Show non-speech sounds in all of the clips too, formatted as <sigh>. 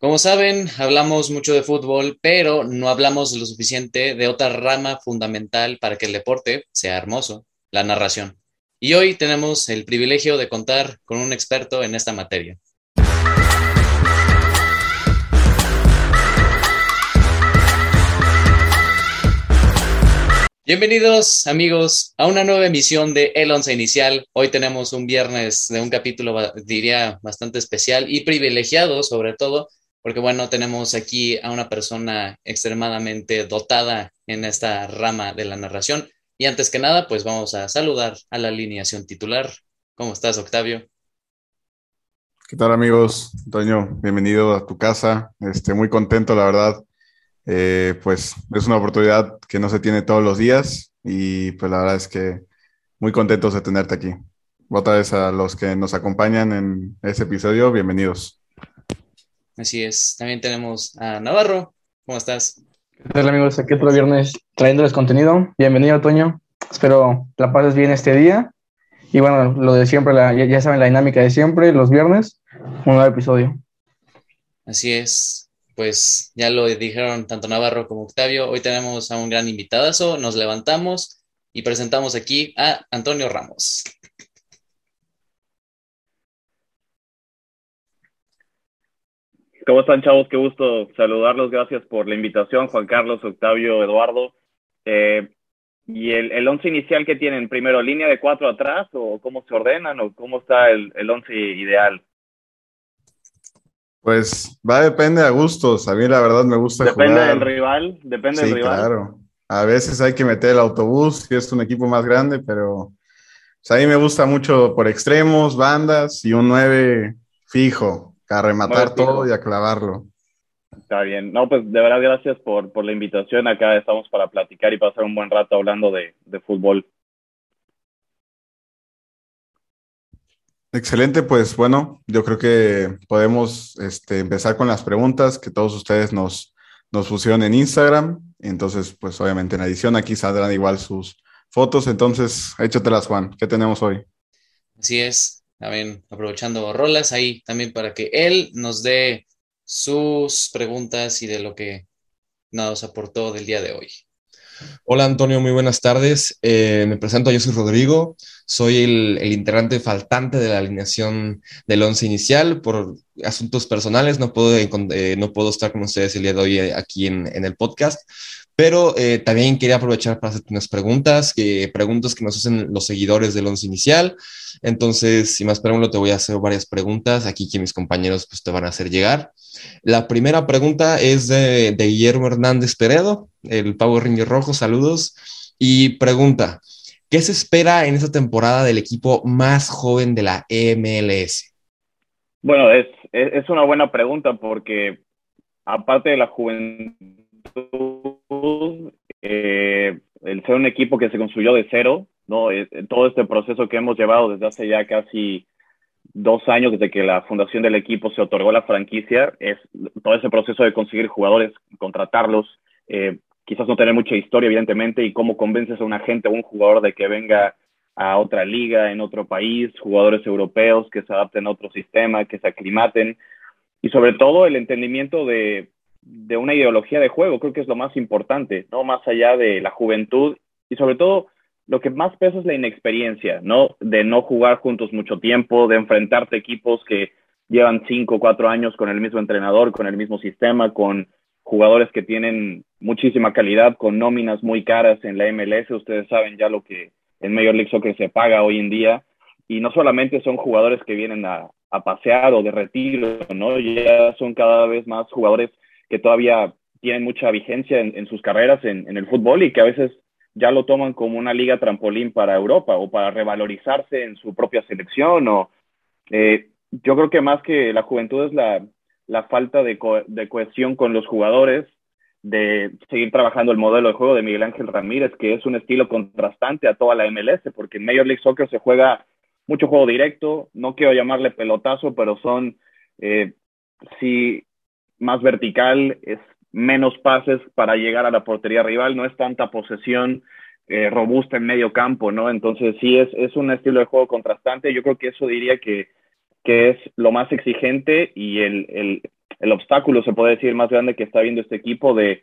Como saben, hablamos mucho de fútbol, pero no hablamos lo suficiente de otra rama fundamental para que el deporte sea hermoso, la narración. Y hoy tenemos el privilegio de contar con un experto en esta materia. Bienvenidos amigos a una nueva emisión de El Once Inicial. Hoy tenemos un viernes de un capítulo, diría, bastante especial y privilegiado sobre todo, porque bueno, tenemos aquí a una persona extremadamente dotada en esta rama de la narración. Y antes que nada, pues vamos a saludar a la alineación titular. ¿Cómo estás, Octavio? ¿Qué tal amigos? Antonio, bienvenido a tu casa. Este, muy contento, la verdad, eh, pues es una oportunidad que no se tiene todos los días y pues la verdad es que muy contentos de tenerte aquí. Otra vez a los que nos acompañan en este episodio, bienvenidos. Así es, también tenemos a Navarro. ¿Cómo estás? ¿Qué tal amigos? Aquí otro viernes trayéndoles contenido. Bienvenido, Toño. Espero la pases bien este día. Y bueno, lo de siempre, ya, ya saben la dinámica de siempre, los viernes, un nuevo episodio. Así es pues ya lo dijeron tanto Navarro como Octavio, hoy tenemos a un gran invitadazo, nos levantamos y presentamos aquí a Antonio Ramos. ¿Cómo están, chavos? Qué gusto saludarlos. Gracias por la invitación, Juan Carlos, Octavio, Eduardo. Eh, ¿Y el, el, once inicial que tienen? ¿Primero línea de cuatro atrás o cómo se ordenan o cómo está el, el once ideal? Pues va, depende a gustos. A mí la verdad me gusta depende del rival, depende del rival. claro. A veces hay que meter el autobús si es un equipo más grande, pero pues, a mí me gusta mucho por extremos, bandas y un 9 fijo, a rematar todo y a clavarlo. Está bien. No, pues de verdad gracias por, por la invitación. Acá estamos para platicar y pasar un buen rato hablando de, de fútbol. Excelente, pues bueno, yo creo que podemos este, empezar con las preguntas que todos ustedes nos, nos pusieron en Instagram. Entonces, pues obviamente en edición aquí saldrán igual sus fotos. Entonces, échatelas, Juan. ¿Qué tenemos hoy? Así es, también aprovechando rolas ahí también para que él nos dé sus preguntas y de lo que nos aportó del día de hoy. Hola Antonio, muy buenas tardes. Eh, me presento, yo soy Rodrigo, soy el, el, integrante faltante de la alineación del once inicial. Por asuntos personales no puedo, eh, no puedo estar con ustedes el día de hoy eh, aquí en, en el podcast, pero eh, también quería aprovechar para hacerte unas preguntas, que, preguntas que nos hacen los seguidores del once inicial. Entonces, sin más preámbulo, te voy a hacer varias preguntas aquí que mis compañeros pues, te van a hacer llegar. La primera pregunta es de, de Guillermo Hernández Peredo, el Power Ranger Rojo, saludos. Y pregunta, ¿qué se espera en esta temporada del equipo más joven de la MLS? Bueno, es, es, es una buena pregunta porque aparte de la juventud, eh, el ser un equipo que se construyó de cero, ¿no? Eh, todo este proceso que hemos llevado desde hace ya casi dos años, desde que la fundación del equipo se otorgó la franquicia, es todo ese proceso de conseguir jugadores, contratarlos, eh, quizás no tener mucha historia, evidentemente, y cómo convences a un agente o un jugador de que venga a otra liga, en otro país, jugadores europeos que se adapten a otro sistema, que se aclimaten, y sobre todo el entendimiento de de una ideología de juego, creo que es lo más importante, ¿no? Más allá de la juventud y sobre todo lo que más pesa es la inexperiencia, ¿no? De no jugar juntos mucho tiempo, de enfrentarte equipos que llevan cinco o cuatro años con el mismo entrenador, con el mismo sistema, con jugadores que tienen muchísima calidad, con nóminas muy caras en la MLS. Ustedes saben ya lo que en Major League Soccer se paga hoy en día. Y no solamente son jugadores que vienen a, a pasear o de retiro, ¿no? Ya son cada vez más jugadores que todavía tienen mucha vigencia en, sus carreras en, el fútbol y que a veces ya lo toman como una liga trampolín para Europa o para revalorizarse en su propia selección. O, eh, yo creo que más que la juventud es la, la falta de cohesión con los jugadores, de seguir trabajando el modelo de juego de Miguel Ángel Ramírez, que es un estilo contrastante a toda la MLS, porque en Major League Soccer se juega mucho juego directo, no quiero llamarle pelotazo, pero son, eh, si más vertical, es menos pases para llegar a la portería rival, no es tanta posesión eh, robusta en medio campo, ¿no? Entonces sí es, es un estilo de juego contrastante. Yo creo que eso diría que, que es lo más exigente y el, el, el obstáculo, se puede decir, más grande que está viendo este equipo de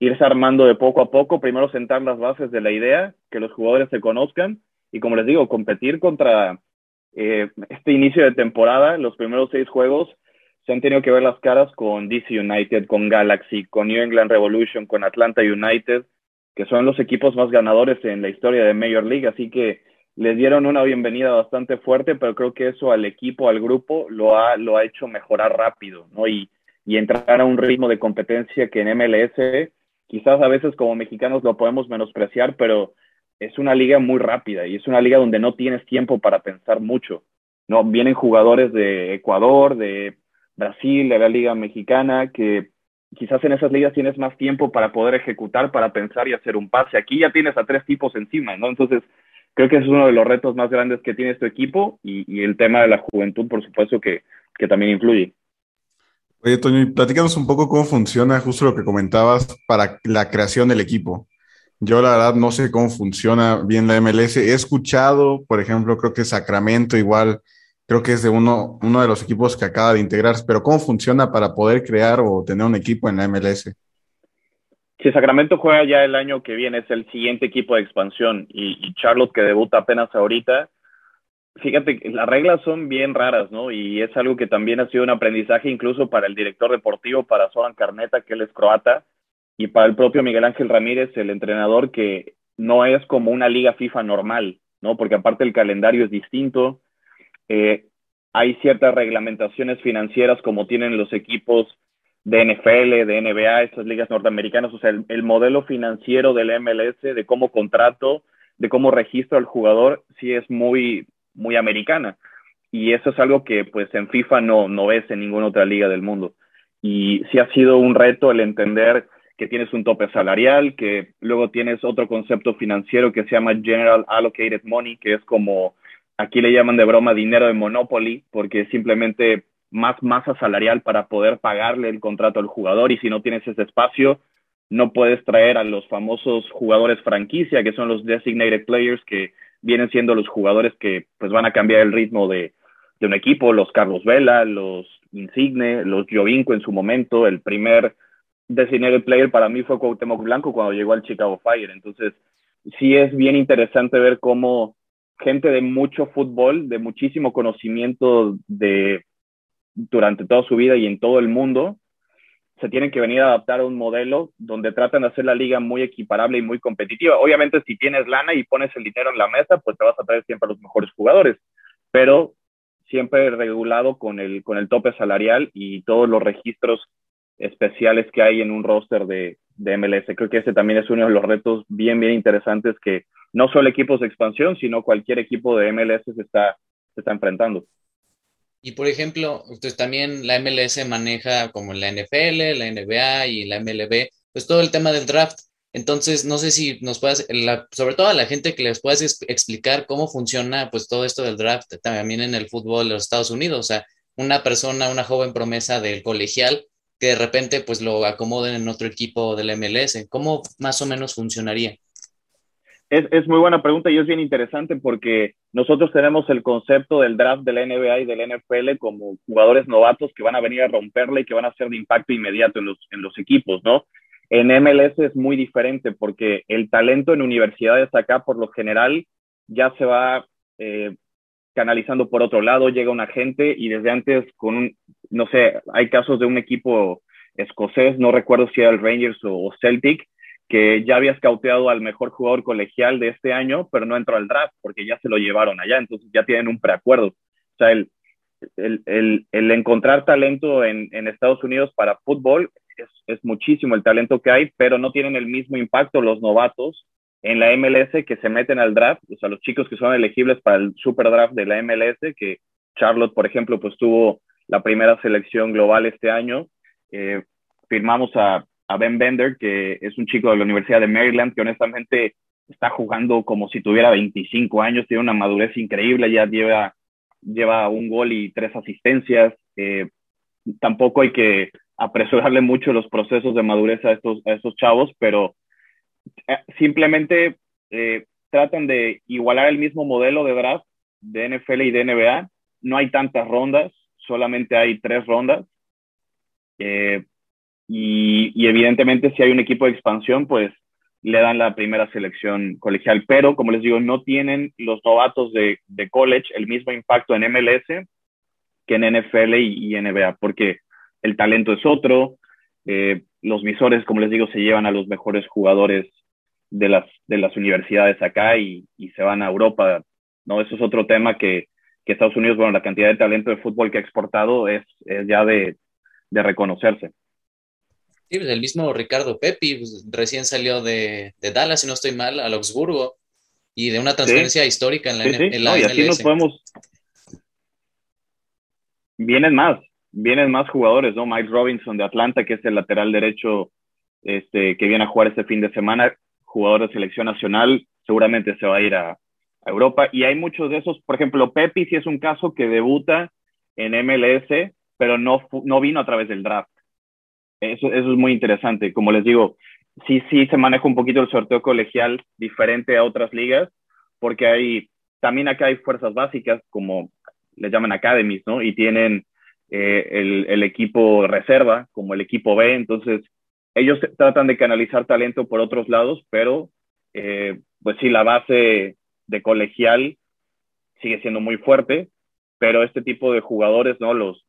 irse armando de poco a poco, primero sentar las bases de la idea, que los jugadores se conozcan y como les digo, competir contra eh, este inicio de temporada, los primeros seis juegos, se han tenido que ver las caras con DC United, con Galaxy, con New England Revolution, con Atlanta United, que son los equipos más ganadores en la historia de Major League, así que les dieron una bienvenida bastante fuerte, pero creo que eso al equipo, al grupo, lo ha, lo ha hecho mejorar rápido, ¿no? Y, y entrar a un ritmo de competencia que en MLS, quizás a veces como mexicanos lo podemos menospreciar, pero es una liga muy rápida y es una liga donde no tienes tiempo para pensar mucho, ¿no? Vienen jugadores de Ecuador, de Brasil, de la Liga Mexicana, que quizás en esas ligas tienes más tiempo para poder ejecutar, para pensar y hacer un pase. Aquí ya tienes a tres tipos encima, ¿no? Entonces, creo que es uno de los retos más grandes que tiene este equipo y, el tema de la juventud, por supuesto, que, que también influye. Oye, Toño, platícanos un poco cómo funciona justo lo que comentabas para la creación del equipo. Yo la verdad no sé cómo funciona bien la MLS. He escuchado, por ejemplo, creo que Sacramento igual creo que es de uno, uno de los equipos que acaba de integrarse, pero ¿cómo funciona para poder crear o tener un equipo en la MLS? Si Sacramento juega ya el año que viene, es el siguiente equipo de expansión y, Charlotte que debuta apenas ahorita, fíjate, las reglas son bien raras, ¿no? Y es algo que también ha sido un aprendizaje incluso para el director deportivo, para Soran Carneta, que él es croata, y para el propio Miguel Ángel Ramírez, el entrenador, que no es como una liga FIFA normal, ¿no? Porque aparte el calendario es distinto, eh, hay ciertas reglamentaciones financieras como tienen los equipos de NFL, de NBA, estas ligas norteamericanas, o sea, el, modelo financiero del MLS, de cómo contrato, de cómo registro al jugador, sí es muy, muy americana. Y eso es algo que pues en FIFA no, no ves en ninguna otra liga del mundo. Y sí ha sido un reto el entender que tienes un tope salarial, que luego tienes otro concepto financiero que se llama General Allocated Money, que es como aquí le llaman de broma dinero de Monopoly, porque es simplemente más masa salarial para poder pagarle el contrato al jugador y si no tienes ese espacio, no puedes traer a los famosos jugadores franquicia, que son los designated players, que vienen siendo los jugadores que pues van a cambiar el ritmo de, de un equipo, los Carlos Vela, los Insigne, los Jovinco en su momento, el primer designated player para mí fue Cuauhtémoc Blanco cuando llegó al Chicago Fire, entonces sí es bien interesante ver cómo gente de mucho fútbol, de muchísimo conocimiento de durante toda su vida y en todo el mundo, se tienen que venir a adaptar a un modelo donde tratan de hacer la liga muy equiparable y muy competitiva. Obviamente, si tienes lana y pones el dinero en la mesa, pues te vas a traer siempre a los mejores jugadores, pero siempre regulado con el, con el tope salarial y todos los registros especiales que hay en un roster de, de MLS. Creo que ese también es uno de los retos bien, bien interesantes que no solo equipos de expansión, sino cualquier equipo de MLS se está, se está enfrentando. Y por ejemplo, pues también la MLS maneja como la NFL, la NBA y la MLB, pues todo el tema del draft. Entonces, no sé si nos puedas, sobre todo a la gente que les puedas explicar cómo funciona pues todo esto del draft también en el fútbol de los Estados Unidos. O sea, una persona, una joven promesa del colegial, que de repente pues lo acomoden en otro equipo del MLS. ¿Cómo más o menos funcionaría? Es, muy buena pregunta y es bien interesante porque nosotros tenemos el concepto del draft de la NBA y del NFL como jugadores novatos que van a venir a romperle y que van a ser de impacto inmediato en los, en los equipos, ¿no? En MLS es muy diferente porque el talento en universidades acá por lo general ya se va eh, canalizando por otro lado, llega un agente y desde antes con un, no sé, hay casos de un equipo escocés, no recuerdo si era el Rangers o Celtic, que ya había escauteado al mejor jugador colegial de este año, pero no entró al draft porque ya se lo llevaron allá, entonces ya tienen un preacuerdo. O sea, el, el, el, encontrar talento en, en, Estados Unidos para fútbol es, es, muchísimo el talento que hay, pero no tienen el mismo impacto los novatos en la MLS que se meten al draft, o sea, los chicos que son elegibles para el super draft de la MLS, que Charlotte, por ejemplo, pues tuvo la primera selección global este año. Eh, firmamos a a Ben Bender, que es un chico de la Universidad de Maryland, que honestamente está jugando como si tuviera 25 años, tiene una madurez increíble, ya lleva, lleva un gol y tres asistencias. Eh, tampoco hay que apresurarle mucho los procesos de madurez a estos, a estos chavos, pero eh, simplemente eh, tratan de igualar el mismo modelo de draft de NFL y de NBA. No hay tantas rondas, solamente hay tres rondas y, evidentemente si hay un equipo de expansión, pues le dan la primera selección colegial. Pero, como les digo, no tienen los novatos de, de college el mismo impacto en MLS que en NFL y, NBA, porque el talento es otro. Eh, los visores, como les digo, se llevan a los mejores jugadores de las, de las universidades acá y, y se van a Europa. ¿no? Eso es otro tema que, que, Estados Unidos, bueno, la cantidad de talento de fútbol que ha exportado es, es ya de, de reconocerse. Sí, pues el mismo Ricardo Pepi pues, recién salió de, de, Dallas, si no estoy mal, al Augsburgo y de una transferencia sí. histórica en la, sí, sí. en la no, y así nos podemos. Vienen más, vienen más jugadores, ¿no? Mike Robinson de Atlanta, que es el lateral derecho este, que viene a jugar este fin de semana, jugador de selección nacional, seguramente se va a ir a, a Europa. Y hay muchos de esos, por ejemplo, Pepi sí es un caso que debuta en MLS, pero no, no vino a través del draft. Eso, eso es muy interesante. Como les digo, sí, sí se maneja un poquito el sorteo colegial diferente a otras ligas, porque hay, también acá hay fuerzas básicas, como les llaman academies, ¿no? Y tienen eh, el, el, equipo reserva, como el equipo B, entonces ellos tratan de canalizar talento por otros lados, pero eh, pues sí, la base de colegial sigue siendo muy fuerte, pero este tipo de jugadores, ¿no? Los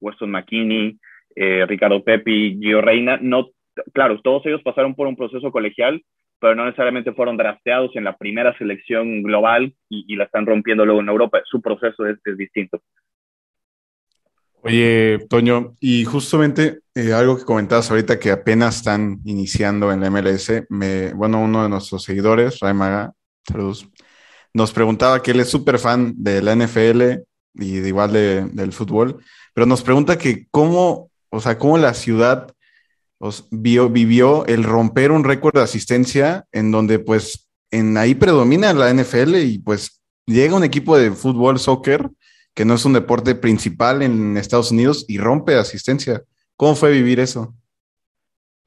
Weston McKinney, eh, Ricardo Pepi, Gio Reina, no, claro, todos ellos pasaron por un proceso colegial, pero no necesariamente fueron drafteados en la primera selección global y, la están rompiendo luego en Europa. Su proceso es, es distinto. Oye, Toño, y justamente eh, algo que comentabas ahorita que apenas están iniciando en la MLS, me, bueno, uno de nuestros seguidores, Ray Maga, saludos, nos preguntaba que él es súper fan de la NFL y de igual de, del fútbol, pero nos pregunta que cómo, o sea, cómo la ciudad vio, vivió el romper un récord de asistencia en donde pues en ahí predomina la NFL y pues llega un equipo de fútbol, soccer, que no es un deporte principal en Estados Unidos y rompe asistencia. ¿Cómo fue vivir eso?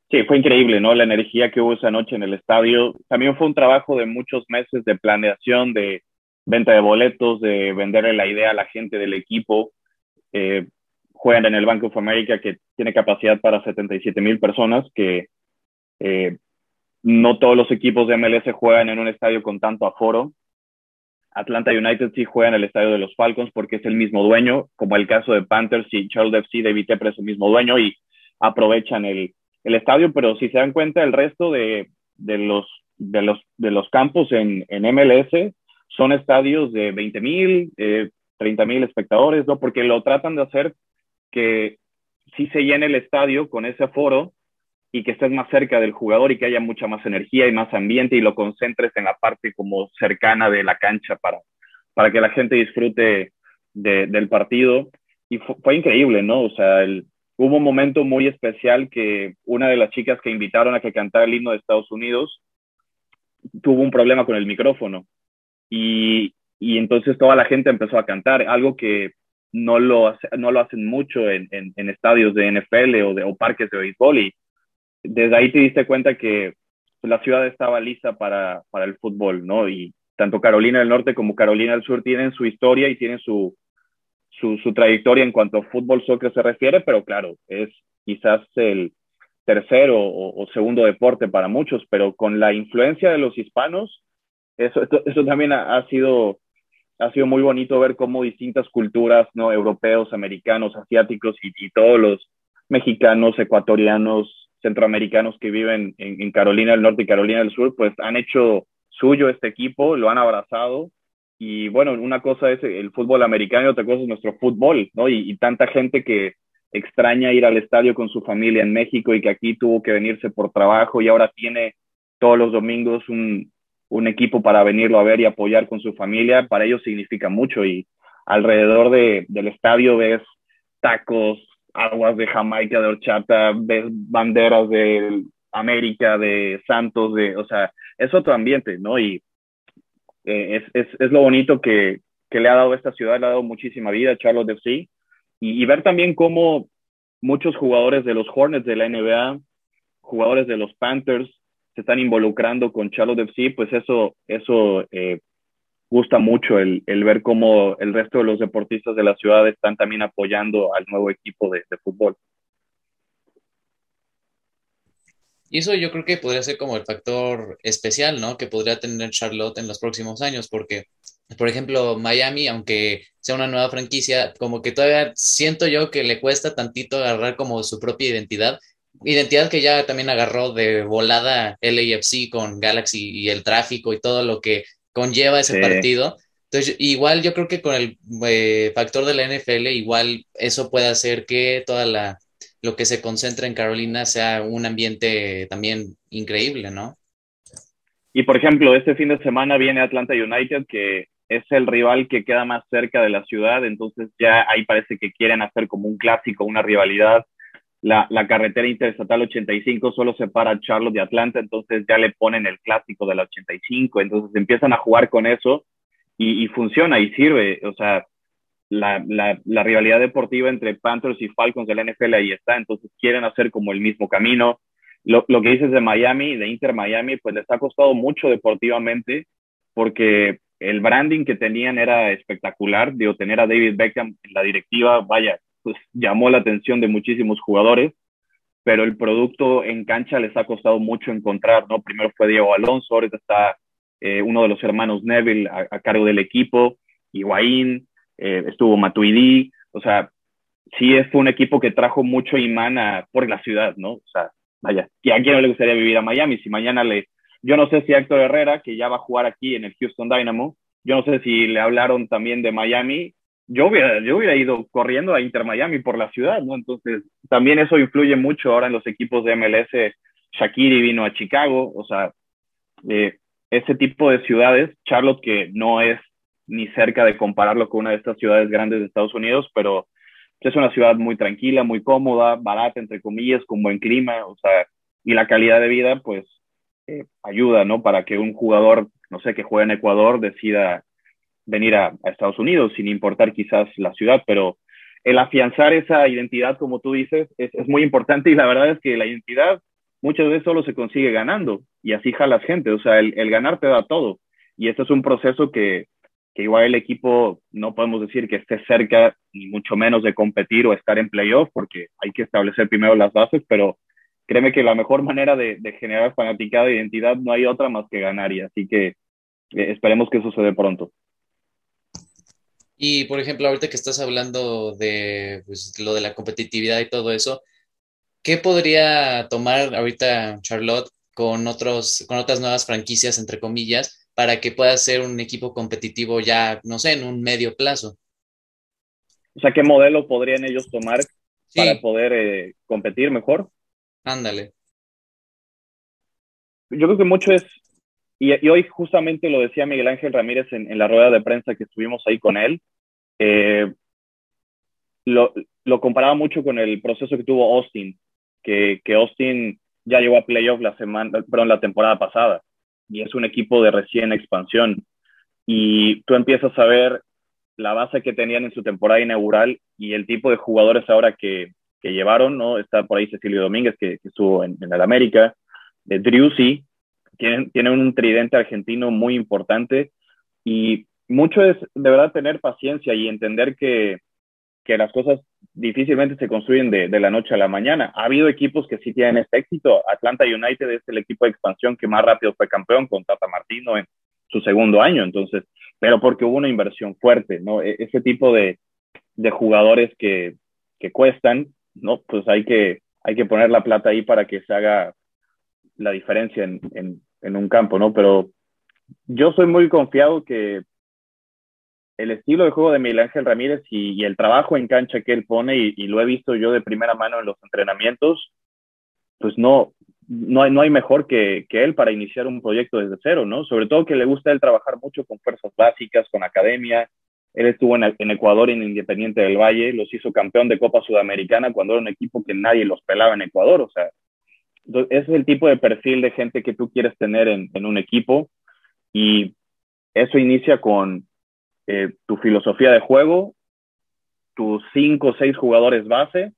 Sí, fue increíble, ¿no? La energía que hubo esa noche en el estadio. También fue un trabajo de muchos meses de planeación, de venta de boletos, de venderle la idea a la gente del equipo. Eh, juegan en el Bank of America, que tiene capacidad para 77 mil personas, que eh, no todos los equipos de MLS juegan en un estadio con tanto aforo. Atlanta United sí juega en el estadio de los Falcons porque es el mismo dueño, como el caso de Panthers y Charles FC, David Tepper es el mismo dueño y aprovechan el, el estadio, pero si se dan cuenta, el resto de, de, los, de, los, de los campos en, en MLS son estadios de 20 mil, eh, 30 mil espectadores, ¿no? Porque lo tratan de hacer que sí se llene el estadio con ese aforo y que estés más cerca del jugador y que haya mucha más energía y más ambiente y lo concentres en la parte como cercana de la cancha para, para que la gente disfrute de, del partido. Y fue, fue, increíble, ¿no? O sea, el, hubo un momento muy especial que una de las chicas que invitaron a que cantara el himno de Estados Unidos tuvo un problema con el micrófono y, y entonces toda la gente empezó a cantar, algo que no lo, no lo hacen mucho en, en, estadios de NFL o, de, o parques de béisbol y desde ahí te diste cuenta que la ciudad estaba lista para, para el fútbol, ¿no? Y tanto Carolina del Norte como Carolina del Sur tienen su historia y tienen su, su, su trayectoria en cuanto a fútbol, soccer se refiere, pero claro, es quizás el tercero o, segundo deporte para muchos, pero con la influencia de los hispanos, eso, eso también ha, sido, ha sido muy bonito ver cómo distintas culturas, ¿no? Europeos, americanos, asiáticos y, y todos los mexicanos, ecuatorianos, centroamericanos que viven en, Carolina del Norte y Carolina del Sur, pues han hecho suyo este equipo, lo han abrazado. Y bueno, una cosa es el fútbol americano y otra cosa es nuestro fútbol, ¿no? Y tanta gente que extraña ir al estadio con su familia en México y que aquí tuvo que venirse por trabajo y ahora tiene todos los domingos un, un equipo para venirlo a ver y apoyar con su familia, para ellos significa mucho y alrededor de, del estadio ves tacos, aguas de Jamaica, de horchata, ves banderas de América, de Santos, de, o sea, es otro ambiente, ¿no? Y eh, es, es, es, lo bonito que, que, le ha dado esta ciudad, le ha dado muchísima vida a Charlotte FC, y, ver también cómo muchos jugadores de los Hornets de la NBA, jugadores de los Panthers, se están involucrando con Charlotte FC, pues eso, eso eh, gusta mucho el, el, ver cómo el resto de los deportistas de la ciudad están también apoyando al nuevo equipo de, de fútbol. Y eso yo creo que podría ser como el factor especial, ¿no? Que podría tener Charlotte en los próximos años, porque, por ejemplo, Miami, aunque sea una nueva franquicia, como que todavía siento yo que le cuesta tantito agarrar como su propia identidad. Identidad que ya también agarró de volada LAFC con Galaxy y el tráfico y todo lo que conlleva ese partido. Entonces, igual yo creo que con el eh, factor de la NFL, igual eso puede hacer que toda la lo que se concentra en Carolina sea un ambiente también increíble, ¿no? Y por ejemplo, este fin de semana viene Atlanta United, que es el rival que queda más cerca de la ciudad, entonces ya ahí parece que quieren hacer como un clásico, una rivalidad. La, la carretera interestatal 85 solo separa Charlotte de Atlanta, entonces ya le ponen el clásico de la 85, entonces empiezan a jugar con eso y, funciona y sirve. O sea, la, la, rivalidad deportiva entre Panthers y Falcons de la NFL ahí está, entonces quieren hacer como el mismo camino. Lo, lo, que dices de Miami, de Inter Miami, pues les ha costado mucho deportivamente porque el branding que tenían era espectacular, digo, tener a David Beckham en la directiva, vaya, pues llamó la atención de muchísimos jugadores, pero el producto en cancha les ha costado mucho encontrar, ¿no? Primero fue Diego Alonso, ahora está eh, uno de los hermanos Neville a, a cargo del equipo, Higuaín, eh, estuvo Matuidi, o sea, sí fue un equipo que trajo mucho imán a, por la ciudad, ¿no? O sea, vaya, ¿y a quién no le gustaría vivir a Miami? Si mañana le, yo no sé si Héctor Herrera, que ya va a jugar aquí en el Houston Dynamo, yo no sé si le hablaron también de Miami, yo hubiera, yo hubiera ido corriendo a Inter Miami por la ciudad, ¿no? Entonces, también eso influye mucho ahora en los equipos de MLS. Shakiri vino a Chicago, o sea, eh, ese tipo de ciudades, Charlotte, que no es ni cerca de compararlo con una de estas ciudades grandes de Estados Unidos, pero es una ciudad muy tranquila, muy cómoda, barata, entre comillas, con buen clima, o sea, y la calidad de vida, pues, eh, ayuda, ¿no? Para que un jugador, no sé, que juega en Ecuador, decida venir a, Estados Unidos, sin importar quizás la ciudad, pero el afianzar esa identidad, como tú dices, es, es muy importante y la verdad es que la identidad muchas veces solo se consigue ganando y así jalas gente, o sea, el, el ganar te da todo. Y este es un proceso que, que igual el equipo no podemos decir que esté cerca ni mucho menos de competir o estar en playoff porque hay que establecer primero las bases, pero créeme que la mejor manera de, generar fanaticada de identidad no hay otra más que ganar y así que eh, esperemos que eso se dé pronto. Y por ejemplo, ahorita que estás hablando de pues, lo de la competitividad y todo eso, ¿qué podría tomar ahorita Charlotte con, otros, con otras nuevas franquicias, entre comillas, para que pueda ser un equipo competitivo ya, no sé, en un medio plazo. O sea, ¿qué modelo podrían ellos tomar para poder eh, competir mejor? Ándale. Yo creo que mucho es, y, hoy justamente lo decía Miguel Ángel Ramírez en, la rueda de prensa que estuvimos ahí con él, eh, lo, comparaba mucho con el proceso que tuvo Austin, que, que Austin ya llegó a playoff la semana, perdón, la temporada pasada y es un equipo de recién expansión. Y tú empiezas a ver la base que tenían en su temporada inaugural y el tipo de jugadores ahora que, que llevaron, ¿no? Está por ahí Cecilio Domínguez, que, estuvo en, en, el América, de Driussi, tienen, tienen un tridente argentino muy importante y mucho es de verdad tener paciencia y entender que, que las cosas difícilmente se construyen de, de, la noche a la mañana. Ha habido equipos que sí tienen este éxito. Atlanta United es el equipo de expansión que más rápido fue campeón con Tata Martino en su segundo año, entonces, pero porque hubo una inversión fuerte, ¿no? E, ese tipo de, de jugadores que, que cuestan, ¿no? Pues hay que, hay que poner la plata ahí para que se haga la diferencia en, en, en un campo, ¿no? Pero yo soy muy confiado que el estilo de juego de Miguel Ángel Ramírez y, el trabajo en cancha que él pone, y, lo he visto yo de primera mano en los entrenamientos, pues no, no, hay, no hay mejor que, que, él para iniciar un proyecto desde cero, ¿no? Sobre todo que le gusta él trabajar mucho con fuerzas básicas, con academia. Él estuvo en, Ecuador en Independiente del Valle, los hizo campeón de Copa Sudamericana cuando era un equipo que nadie los pelaba en Ecuador, o sea, ese es el tipo de perfil de gente que tú quieres tener en, en un equipo y eso inicia con, eh, tu filosofía de juego, tus cinco o seis jugadores base,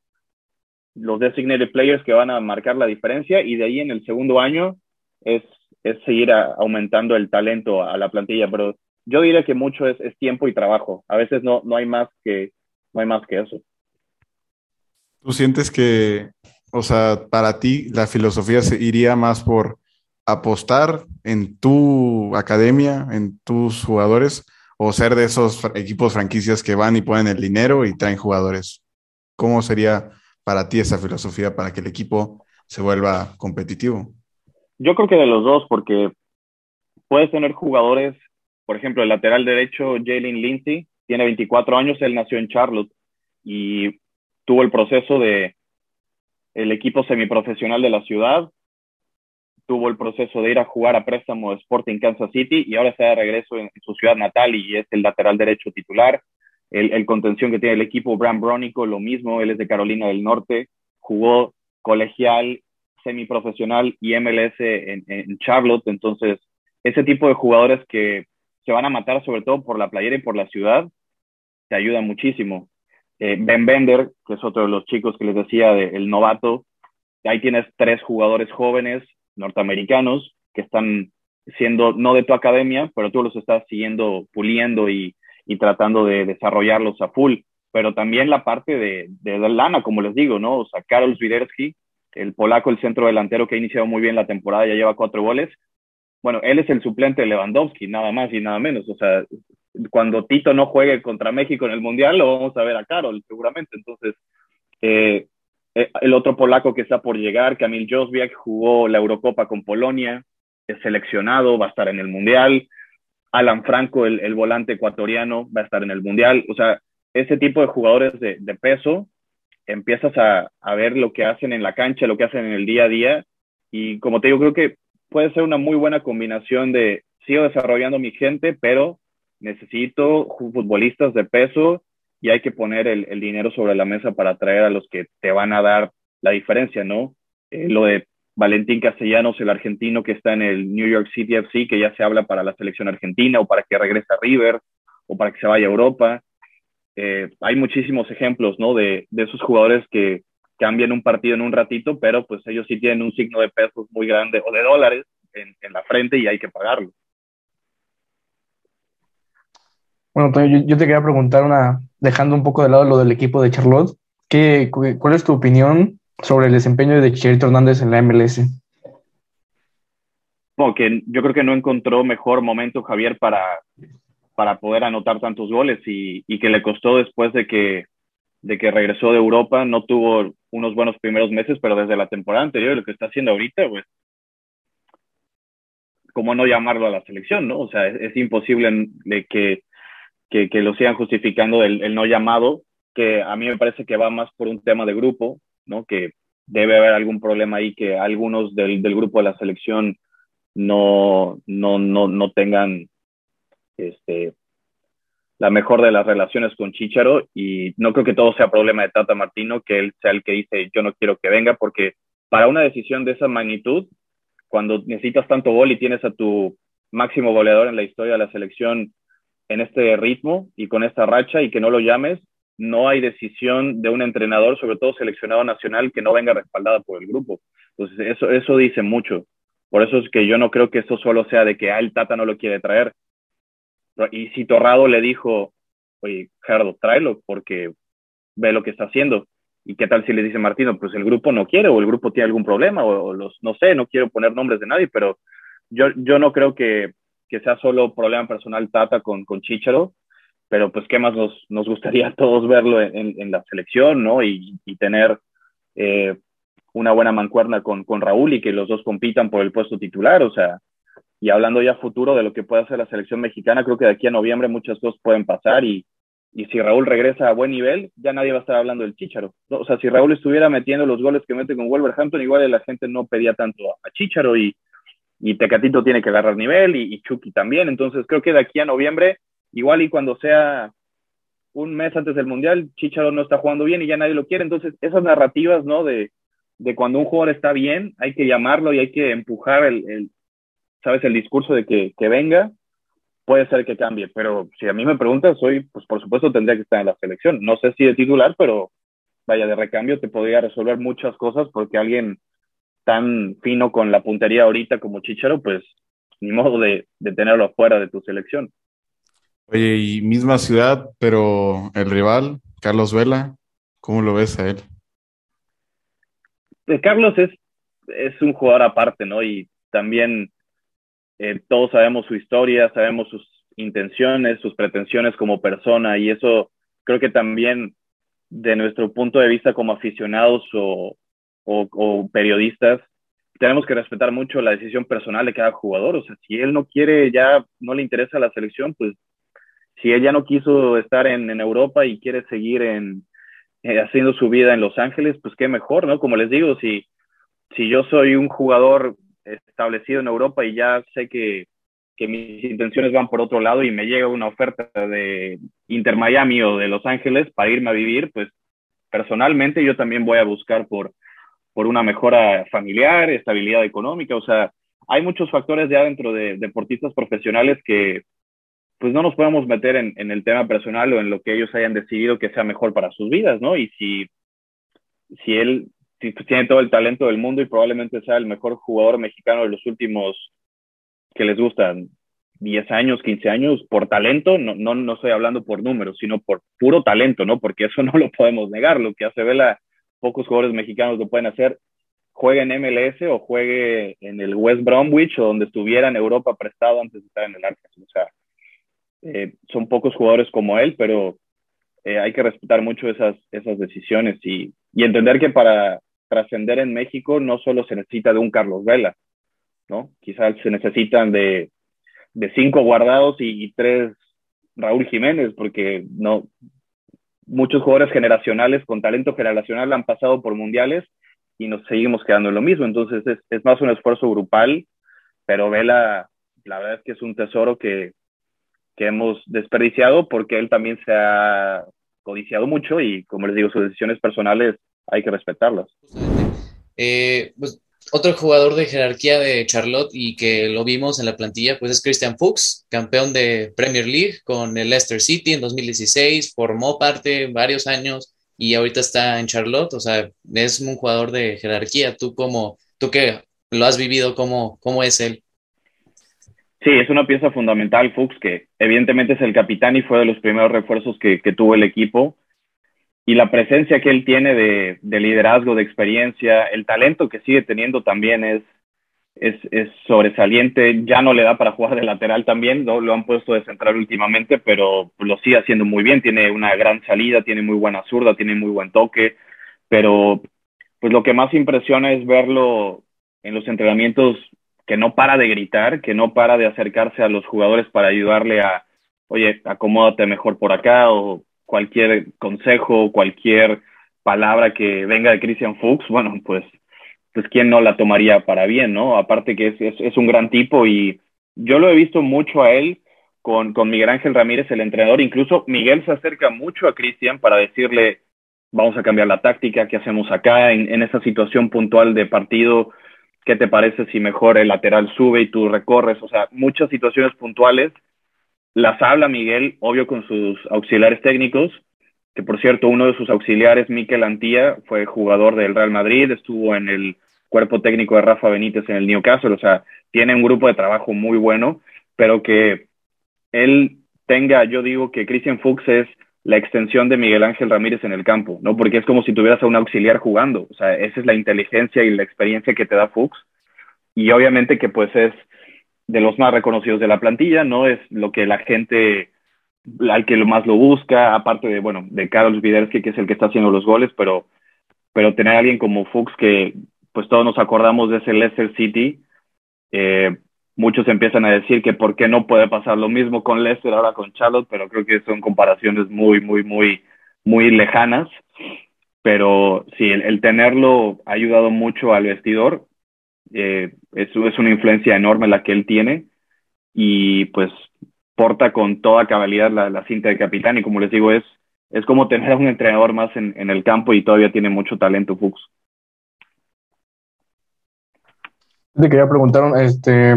los designated players que van a marcar la diferencia y de ahí en el segundo año es, es seguir aumentando el talento a la plantilla, pero yo diría que mucho es, es, tiempo y trabajo. A veces no, no, hay más que, no hay más que eso. ¿Tú sientes que, o sea, para ti la filosofía se iría más por apostar en tu academia, en tus jugadores, o ser de esos equipos franquicias que van y ponen el dinero y traen jugadores? ¿Cómo sería para ti esa filosofía para que el equipo se vuelva competitivo? Yo creo que de los dos, porque puedes tener jugadores, por ejemplo, el lateral derecho, Jalen Lindsay, tiene 24 años, él nació en Charlotte y tuvo el proceso de el equipo semiprofesional de la ciudad, tuvo el proceso de ir a jugar a préstamo Sporting Kansas City y ahora está de regreso en, su ciudad natal y es el lateral derecho titular. El, contención que tiene el equipo, Bram Bronico, lo mismo, él es de Carolina del Norte, jugó colegial, semiprofesional y MLS en, en Charlotte, entonces ese tipo de jugadores que se van a matar sobre todo por la playera y por la ciudad, te ayuda muchísimo. Eh, ben Bender, que es otro de los chicos que les decía, de, el novato, ahí tienes tres jugadores jóvenes norteamericanos que están siendo no de tu academia, pero tú los estás siguiendo, puliendo y, y tratando de desarrollarlos a full. Pero también la parte de, de, lana, como les digo, ¿no? O sea, Karol Zwiderski, el polaco, el centro delantero que ha iniciado muy bien la temporada, ya lleva cuatro goles. Bueno, él es el suplente de Lewandowski, nada más y nada menos. O sea, cuando Tito no juegue contra México en el Mundial, lo vamos a ver a Karol, seguramente. Entonces, eh, el otro polaco que está por llegar, Kamil Josviak, jugó la Eurocopa con Polonia, es seleccionado, va a estar en el Mundial. Alan Franco, el, volante ecuatoriano, va a estar en el Mundial. O sea, ese tipo de jugadores de, peso, empiezas a, a, ver lo que hacen en la cancha, lo que hacen en el día a día. Y como te digo, creo que puede ser una muy buena combinación de sigo desarrollando mi gente, pero necesito futbolistas de peso y hay que poner el, dinero sobre la mesa para traer a los que te van a dar la diferencia, ¿no? Eh, lo de Valentín Castellanos, el argentino que está en el New York City FC, que ya se habla para la selección argentina o para que regrese a River o para que se vaya a Europa. Eh, hay muchísimos ejemplos, ¿no? De, de esos jugadores que cambian un partido en un ratito, pero pues ellos sí tienen un signo de pesos muy grande o de dólares en, en la frente y hay que pagarlo. Bueno, yo, te quería preguntar una, dejando un poco de lado lo del equipo de Charlotte, ¿qué, ¿cuál es tu opinión sobre el desempeño de Chicharito Hernández en la MLS? Bueno, yo creo que no encontró mejor momento Javier para, para poder anotar tantos goles y, que le costó después de que, de que regresó de Europa, no tuvo unos buenos primeros meses, pero desde la temporada anterior, lo que está haciendo ahorita, pues, ¿cómo no llamarlo a la selección, no? O sea, es, imposible que que, lo sigan justificando el, no llamado, que a mí me parece que va más por un tema de grupo, ¿no? Que debe haber algún problema ahí que algunos del, del grupo de la selección no, no, no, no tengan este, la mejor de las relaciones con Chicharo y no creo que todo sea problema de Tata Martino, que él sea el que dice yo no quiero que venga, porque para una decisión de esa magnitud, cuando necesitas tanto gol y tienes a tu máximo goleador en la historia de la selección en este ritmo y con esta racha y que no lo llames, no hay decisión de un entrenador, sobre todo seleccionado nacional, que no venga respaldada por el grupo. Entonces, eso, eso dice mucho. Por eso es que yo no creo que eso solo sea de que ah, el Tata no lo quiere traer. Y si Torrado le dijo, oye, Gerardo, tráelo porque ve lo que está haciendo. ¿Y qué tal si le dice Martino, pues el grupo no quiere o el grupo tiene algún problema o, los, no sé, no quiero poner nombres de nadie, pero yo, yo no creo que que sea solo problema personal Tata con, con Chicharo, pero pues qué más nos, nos gustaría a todos verlo en, en, la selección, ¿no? Y, y tener eh, una buena mancuerna con, con Raúl y que los dos compitan por el puesto titular, o sea, y hablando ya futuro de lo que puede hacer la selección mexicana, creo que de aquí a noviembre muchas cosas pueden pasar y, y si Raúl regresa a buen nivel, ya nadie va a estar hablando del Chicharo. ¿no? O sea, si Raúl estuviera metiendo los goles que mete con Wolverhampton, igual la gente no pedía tanto a Chicharo y, y Tecatito tiene que agarrar nivel y, Chucky también. Entonces creo que de aquí a noviembre, igual y cuando sea un mes antes del Mundial, Chicharo no está jugando bien y ya nadie lo quiere. Entonces esas narrativas, ¿no? De, de cuando un jugador está bien, hay que llamarlo y hay que empujar el, el ¿sabes? El discurso de que, que venga, puede ser que cambie. Pero si a mí me preguntas, hoy, pues por supuesto tendría que estar en la selección. No sé si de titular, pero vaya, de recambio te podría resolver muchas cosas porque alguien tan fino con la puntería ahorita como Chicharo, pues ni modo de, de tenerlo fuera de tu selección. Oye, y misma ciudad, pero el rival, Carlos Vela, ¿cómo lo ves a él? pues Carlos es, es un jugador aparte, ¿no? Y también eh, todos sabemos su historia, sabemos sus intenciones, sus pretensiones como persona y eso creo que también de nuestro punto de vista como aficionados o, o, periodistas, tenemos que respetar mucho la decisión personal de cada jugador. O sea, si él no quiere, ya no le interesa la selección, pues si él ya no quiso estar en, en Europa y quiere seguir en, eh, haciendo su vida en Los Ángeles, pues qué mejor, ¿no? Como les digo, si, si yo soy un jugador establecido en Europa y ya sé que, que mis intenciones van por otro lado y me llega una oferta de Inter Miami o de Los Ángeles para irme a vivir, pues personalmente yo también voy a buscar por, por una mejora familiar, estabilidad económica, o sea, hay muchos factores ya dentro de deportistas profesionales que pues no nos podemos meter en, el tema personal o en lo que ellos hayan decidido que sea mejor para sus vidas, ¿no? Y si, si él si tiene todo el talento del mundo y probablemente sea el mejor jugador mexicano de los últimos que les gustan 10 años, 15 años, por talento, no, no, no estoy hablando por números, sino por puro talento, ¿no? Porque eso <laughs> no lo podemos negar. Lo que hace Vela, pocos jugadores mexicanos lo pueden hacer. Juegue en MLS o juegue en el West Bromwich o donde estuviera en Europa prestado antes de estar en el Arcas. O sea, eh, son pocos jugadores como él, pero eh, hay que respetar mucho esas, esas decisiones y, y entender que para trascender en México no solo se necesita de un Carlos Vela, ¿no? Quizás se necesitan de, de cinco guardados y, tres Raúl Jiménez, porque no muchos jugadores generacionales con talento generacional han pasado por mundiales y nos seguimos quedando en lo mismo. Entonces es, es más un esfuerzo grupal, pero Vela, la verdad es que es un tesoro que, que hemos desperdiciado porque él también se ha codiciado mucho y, como les digo, sus decisiones personales hay que respetarlas. Eh, pues, otro jugador de jerarquía de Charlotte y que lo vimos en la plantilla, pues es Christian Fuchs, campeón de Premier League con el Leicester City en 2016, formó parte varios años y ahorita está en Charlotte, o sea, es un jugador de jerarquía. Tú como, tú que lo has vivido, ¿cómo, cómo es él? Sí, es una pieza fundamental, Fuchs, que evidentemente es el capitán y fue de los primeros refuerzos que tuvo el equipo y la presencia que él tiene de, de, liderazgo, de experiencia, el talento que sigue teniendo también es, es, es, sobresaliente. Ya no le da para jugar de lateral también, ¿no? lo han puesto de central últimamente, pero lo sigue haciendo muy bien. Tiene una gran salida, tiene muy buena zurda, tiene muy buen toque, pero pues lo que más impresiona es verlo en los entrenamientos que no para de gritar, que no para de acercarse a los jugadores para ayudarle a, oye, acomódate mejor por acá o cualquier consejo, cualquier palabra que venga de Christian Fuchs, bueno, pues, pues quién no la tomaría para bien, ¿no? Aparte que es, es, un gran tipo y yo lo he visto mucho a él con, con Miguel Ángel Ramírez, el entrenador. Incluso Miguel se acerca mucho a Cristian para decirle, vamos a cambiar la táctica, ¿qué hacemos acá en, en esa situación puntual de partido? ¿Qué te parece si mejor el lateral sube y tú recorres? O sea, muchas situaciones puntuales las habla Miguel, obvio, con sus auxiliares técnicos, que por cierto, uno de sus auxiliares, Miquel Antía, fue jugador del Real Madrid, estuvo en el cuerpo técnico de Rafa Benítez en el Newcastle, o sea, tiene un grupo de trabajo muy bueno, pero que él tenga, yo digo que Christian Fuchs es la extensión de Miguel Ángel Ramírez en el campo, ¿no? Porque es como si tuvieras a un auxiliar jugando, o sea, esa es la inteligencia y la experiencia que te da Fuchs, y obviamente que pues es de los más reconocidos de la plantilla, ¿no? Es lo que la gente, al que más lo busca, aparte de, bueno, de Carlos Viderski, que es el que está haciendo los goles, pero, pero tener a alguien como Fuchs, que pues todos nos acordamos de ese Leicester City, eh, muchos empiezan a decir que por qué no puede pasar lo mismo con Leicester ahora con Charlotte, pero creo que son comparaciones muy, muy, muy, muy lejanas. Pero sí, el tenerlo ha ayudado mucho al vestidor eh, es, una influencia enorme la que él tiene y pues porta con toda cabalidad la, la, cinta de capitán y como les digo es, es como tener a un entrenador más en, en el campo y todavía tiene mucho talento Fuchs. Te quería preguntar, este,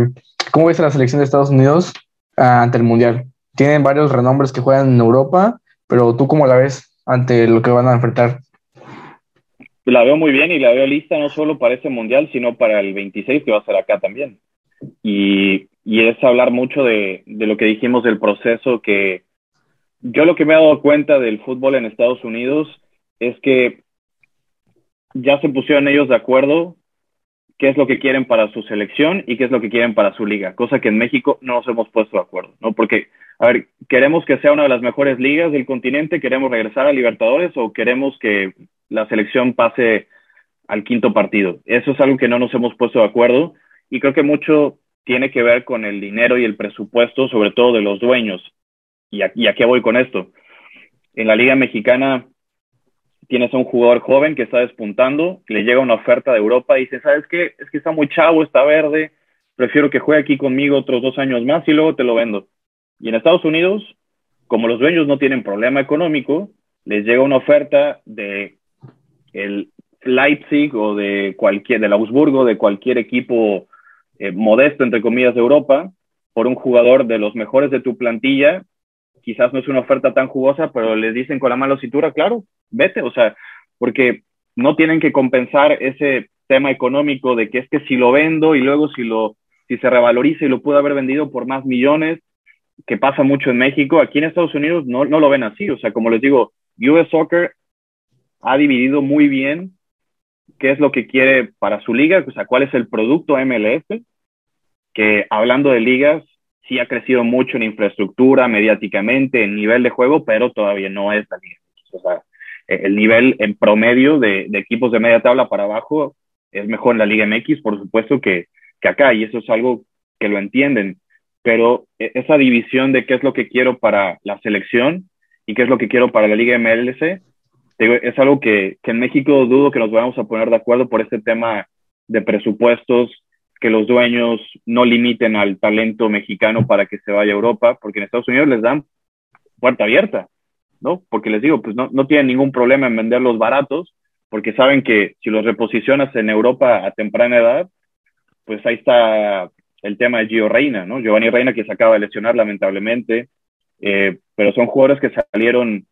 ¿cómo ves a la selección de Estados Unidos uh, ante el Mundial? Tienen varios renombres que juegan en Europa, pero ¿tú cómo la ves ante lo que van a enfrentar? La veo muy bien y la veo lista no solo para ese mundial, sino para el 26 que va a ser acá también. Y, y es hablar mucho de, de, lo que dijimos del proceso que yo lo que me he dado cuenta del fútbol en Estados Unidos es que ya se pusieron ellos de acuerdo qué es lo que quieren para su selección y qué es lo que quieren para su liga, cosa que en México no nos hemos puesto de acuerdo, ¿no? Porque, a ver, ¿queremos que sea una de las mejores ligas del continente? ¿Queremos regresar a Libertadores o queremos que la selección pase al quinto partido? Eso es algo que no nos hemos puesto de acuerdo y creo que mucho tiene que ver con el dinero y el presupuesto, sobre todo de los dueños. ¿Y a, y a qué voy con esto? En la Liga Mexicana tienes a un jugador joven que está despuntando, le llega una oferta de Europa y dice, ¿sabes qué? Es que está muy chavo, está verde, prefiero que juegue aquí conmigo otros dos años más y luego te lo vendo. Y en Estados Unidos, como los dueños no tienen problema económico, les llega una oferta de el Leipzig o de cualquier, del Augsburgo, de cualquier equipo eh, modesto, entre comillas, de Europa, por un jugador de los mejores de tu plantilla quizás no es una oferta tan jugosa, pero les dicen con la mano cintura, claro, vete, o sea, porque no tienen que compensar ese tema económico de que es que si lo vendo y luego si lo si se revaloriza y lo puedo haber vendido por más millones, que pasa mucho en México, aquí en Estados Unidos no, no lo ven así, o sea, como les digo, US Soccer ha dividido muy bien qué es lo que quiere para su liga, o sea, cuál es el producto MLS, que hablando de ligas, sí ha crecido mucho en infraestructura, mediáticamente, en nivel de juego, pero todavía no es la liga. O sea, el nivel en promedio de, equipos de media tabla para abajo es mejor en la Liga MX, por supuesto, que, que acá, y eso es algo que lo entienden. Pero e, esa división de qué es lo que quiero para la selección y qué es lo que quiero para la Liga Es algo que, que en México dudo que nos vayamos a poner de acuerdo por este tema de presupuestos, que los dueños no limiten al talento mexicano para que se vaya a Europa, porque en Estados Unidos les dan puerta abierta, ¿no? Porque les digo, pues no, no tienen ningún problema en venderlos baratos, porque saben que si los reposicionas en Europa a temprana edad, pues ahí está el tema de Gio Reina, ¿no? Giovanni Reina que se acaba de lesionar lamentablemente, eh, pero son jugadores que salieron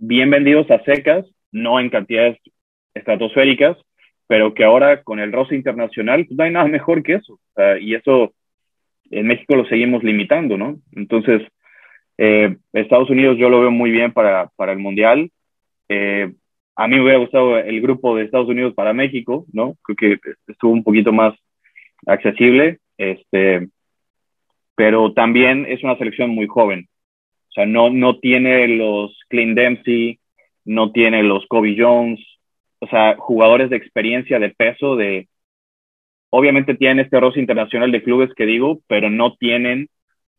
bien vendidos a secas, no en cantidades estratosféricas, pero que ahora con el roce internacional pues, no hay nada mejor que eso. y eso en México lo seguimos limitando, ¿no? Entonces, eh, Estados Unidos yo lo veo muy bien para, para el Mundial. Eh, a mí me hubiera gustado el grupo de Estados Unidos para México, ¿no? Creo que estuvo un poquito más accesible, este, pero también es una selección muy joven. O sea, no, no tiene los Clint Dempsey, no tiene los Kobe Jones, o sea, jugadores de experiencia, de peso, de... Obviamente tienen este roce internacional de clubes que digo, pero no tienen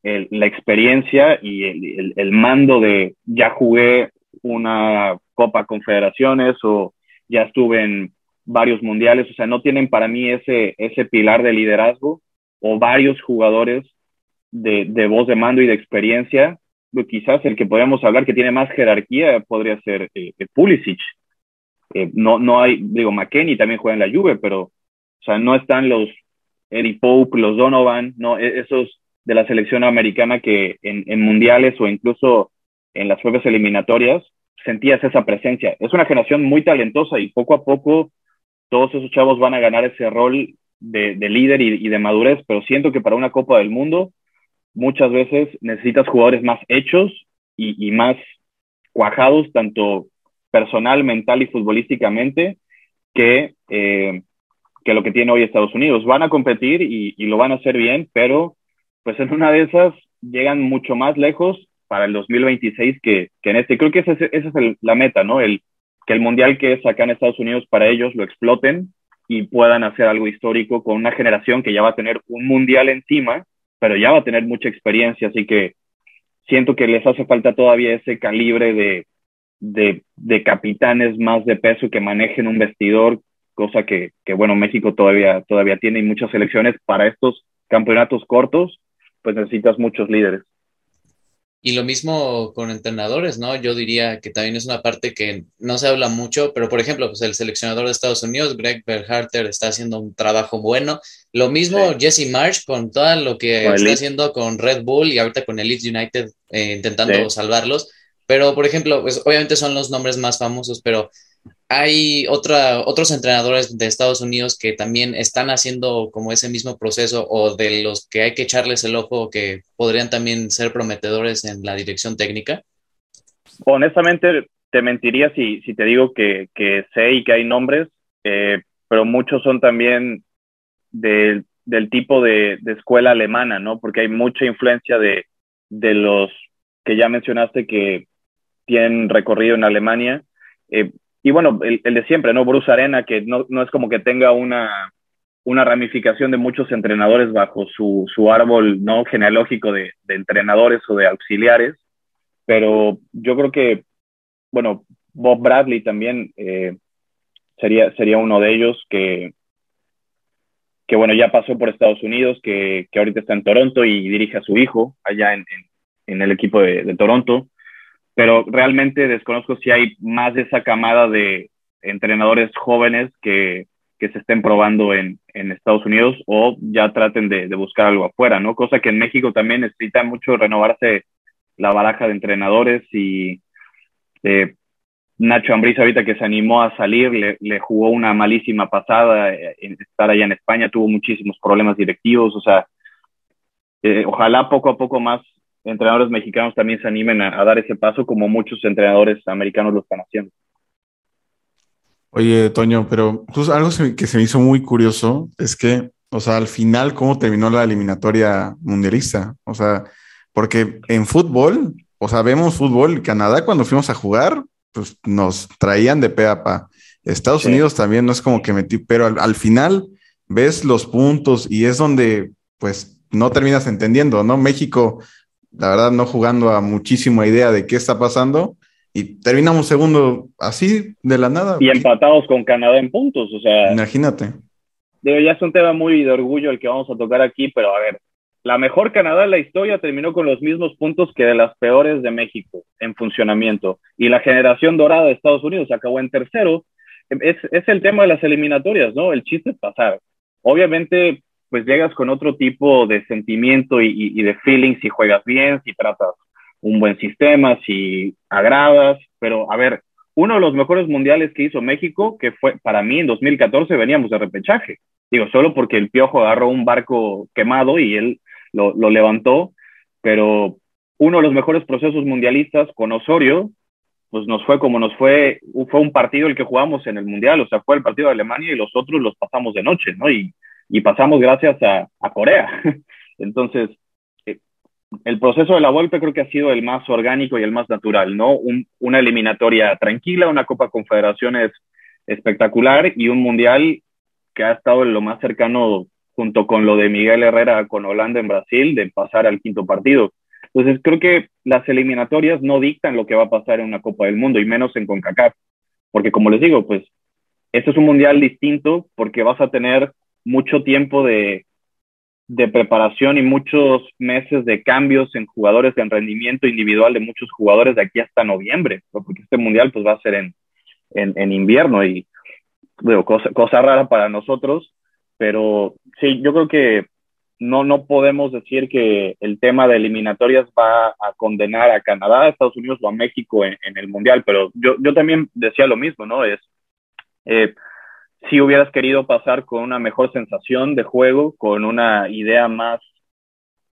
la experiencia y el, mando de ya jugué una Copa Confederaciones o ya estuve en varios mundiales, o sea, no tienen para mí ese, ese pilar de liderazgo o varios jugadores de, de voz de mando y de experiencia. Quizás el que podríamos hablar que tiene más jerarquía podría ser eh, Pulisic, eh, no, no hay, digo, McKenny también juega en la Juve, pero, o sea, no están los Eddie Pope, los Donovan, no, e, esos de la selección americana que en, mundiales o incluso en las propias eliminatorias sentías esa presencia. Es una generación muy talentosa y poco a poco todos esos chavos van a ganar ese rol de, de líder y, de madurez, pero siento que para una Copa del Mundo muchas veces necesitas jugadores más hechos y, más cuajados, tanto personal, mental y futbolísticamente que, eh, que lo que tiene hoy Estados Unidos. Van a competir y, lo van a hacer bien, pero pues en una de esas llegan mucho más lejos para el 2026 que, que en este. Creo que esa es, esa es la meta, ¿no? El, que el mundial que es acá en Estados Unidos para ellos lo exploten y puedan hacer algo histórico con una generación que ya va a tener un mundial encima, pero ya va a tener mucha experiencia, así que siento que les hace falta todavía ese calibre de, de, capitanes más de peso que manejen un vestidor, cosa que, que, bueno, México todavía, todavía tiene y muchas selecciones para estos campeonatos cortos, pues necesitas muchos líderes. Y lo mismo con entrenadores, ¿no? Yo diría que también es una parte que no se habla mucho, pero por ejemplo, pues el seleccionador de Estados Unidos, Greg Berharter, está haciendo un trabajo bueno. Lo mismo Jesse Marsh con todo lo que está haciendo con Red Bull y ahorita con el Leeds United eh, intentando salvarlos. Pero, por ejemplo, pues obviamente son los nombres más famosos, pero hay otra, otros entrenadores de Estados Unidos que también están haciendo como ese mismo proceso o de los que hay que echarles el ojo que podrían también ser prometedores en la dirección técnica. Honestamente, te mentiría si, si te digo que, que sé y que hay nombres, eh, pero muchos son también del tipo de, escuela alemana, ¿no? Porque hay mucha influencia de, los que ya mencionaste que tienen recorrido en Alemania. Eh, y bueno, el, de siempre, ¿no? Bruce Arena, que no, no es como que tenga una, una ramificación de muchos entrenadores bajo su, su árbol no genealógico de, entrenadores o de auxiliares, pero yo creo que, bueno, Bob Bradley también eh, sería, sería uno de ellos que, que, bueno, ya pasó por Estados Unidos, que, que ahorita está en Toronto y dirige a su hijo allá en, en, el equipo de, Toronto, pero realmente desconozco si hay más de esa camada de entrenadores jóvenes que, que se estén probando en, en Estados Unidos o ya traten de, buscar algo afuera, ¿no? Cosa que en México también necesita mucho renovarse la baraja de entrenadores y eh, Nacho Ambriz ahorita que se animó a salir, le, le, jugó una malísima pasada eh, en estar allá en España, tuvo muchísimos problemas directivos, o sea, eh, ojalá poco a poco más entrenadores mexicanos también se animen a, a dar ese paso como muchos entrenadores americanos lo están haciendo. Oye, Toño, pero algo que se me hizo muy curioso es que, o sea, al final, ¿cómo terminó la eliminatoria mundialista? O sea, porque en fútbol, o sea, vemos fútbol, Canadá cuando fuimos a jugar, pues nos traían de pe a pa. Estados Unidos también no es como que metí, pero al, al, final ves los puntos y es donde, pues, no terminas entendiendo, ¿no? México, la verdad, no jugando a muchísima idea de qué está pasando y terminamos segundo así de la nada. Y empatados con Canadá en puntos, o sea. Imagínate. Digo, ya es un tema muy de orgullo el que vamos a tocar aquí, pero a ver, la mejor Canadá en la historia terminó con los mismos puntos que de las peores de México en funcionamiento. Y la generación dorada de Estados Unidos acabó en tercero. Es, es el tema de las eliminatorias, ¿no? El chiste es pasar. Obviamente, pues llegas con otro tipo de sentimiento y, y, y de feeling si juegas bien, si tratas un buen sistema, si agradas, pero a ver, uno de los mejores mundiales que hizo México, que fue para mí en 2014, veníamos de repechaje. Digo, solo porque el Piojo agarró un barco quemado y él lo, lo levantó, pero uno de los mejores procesos mundialistas con Osorio, pues nos fue como nos fue, fue un partido el que jugamos en el Mundial, o sea, fue el partido de Alemania y los otros los pasamos de noche, ¿no? Y, y pasamos gracias a, a Corea. <laughs> Entonces, el proceso de la vuelta creo que ha sido el más orgánico y el más natural, ¿no? Un, una eliminatoria tranquila, una Copa Confederaciones espectacular y un Mundial que ha estado en lo más cercano junto con lo de Miguel Herrera con Holanda en Brasil, de pasar al quinto partido. Entonces creo que las eliminatorias no dictan lo que va a pasar en una Copa del Mundo y menos en CONCACAF, porque como les digo, pues esto es un Mundial distinto porque vas a tener mucho tiempo de de preparación y muchos meses de cambios en jugadores, en rendimiento individual de muchos jugadores de aquí hasta noviembre, porque este mundial pues va a ser en, en, en invierno y digo, cosa, cosa rara para nosotros, pero sí, yo creo que no, no podemos decir que el tema de eliminatorias va a condenar a Canadá, a Estados Unidos o a México en, en el mundial, pero yo, yo también decía lo mismo, ¿no? Es, eh, si hubieras querido pasar con una mejor sensación de juego, con una idea más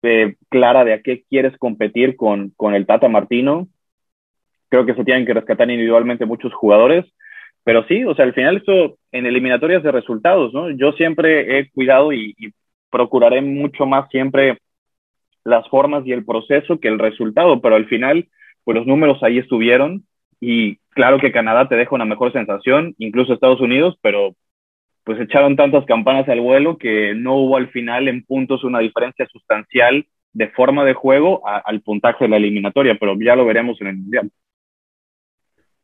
eh, clara de a qué quieres competir con, con el Tata Martino. Creo que se tienen que rescatar individualmente muchos jugadores, pero sí, o sea, al final esto en eliminatorias de resultados, ¿no? Yo siempre he cuidado y, y procuraré mucho más siempre las formas y el proceso que el resultado, pero al final, pues los números ahí estuvieron y claro que Canadá te deja una mejor sensación, incluso Estados Unidos, pero pues echaron tantas campanas al vuelo que no hubo al final en puntos una diferencia sustancial de forma de juego al puntaje de la eliminatoria, pero ya lo veremos en el Mundial.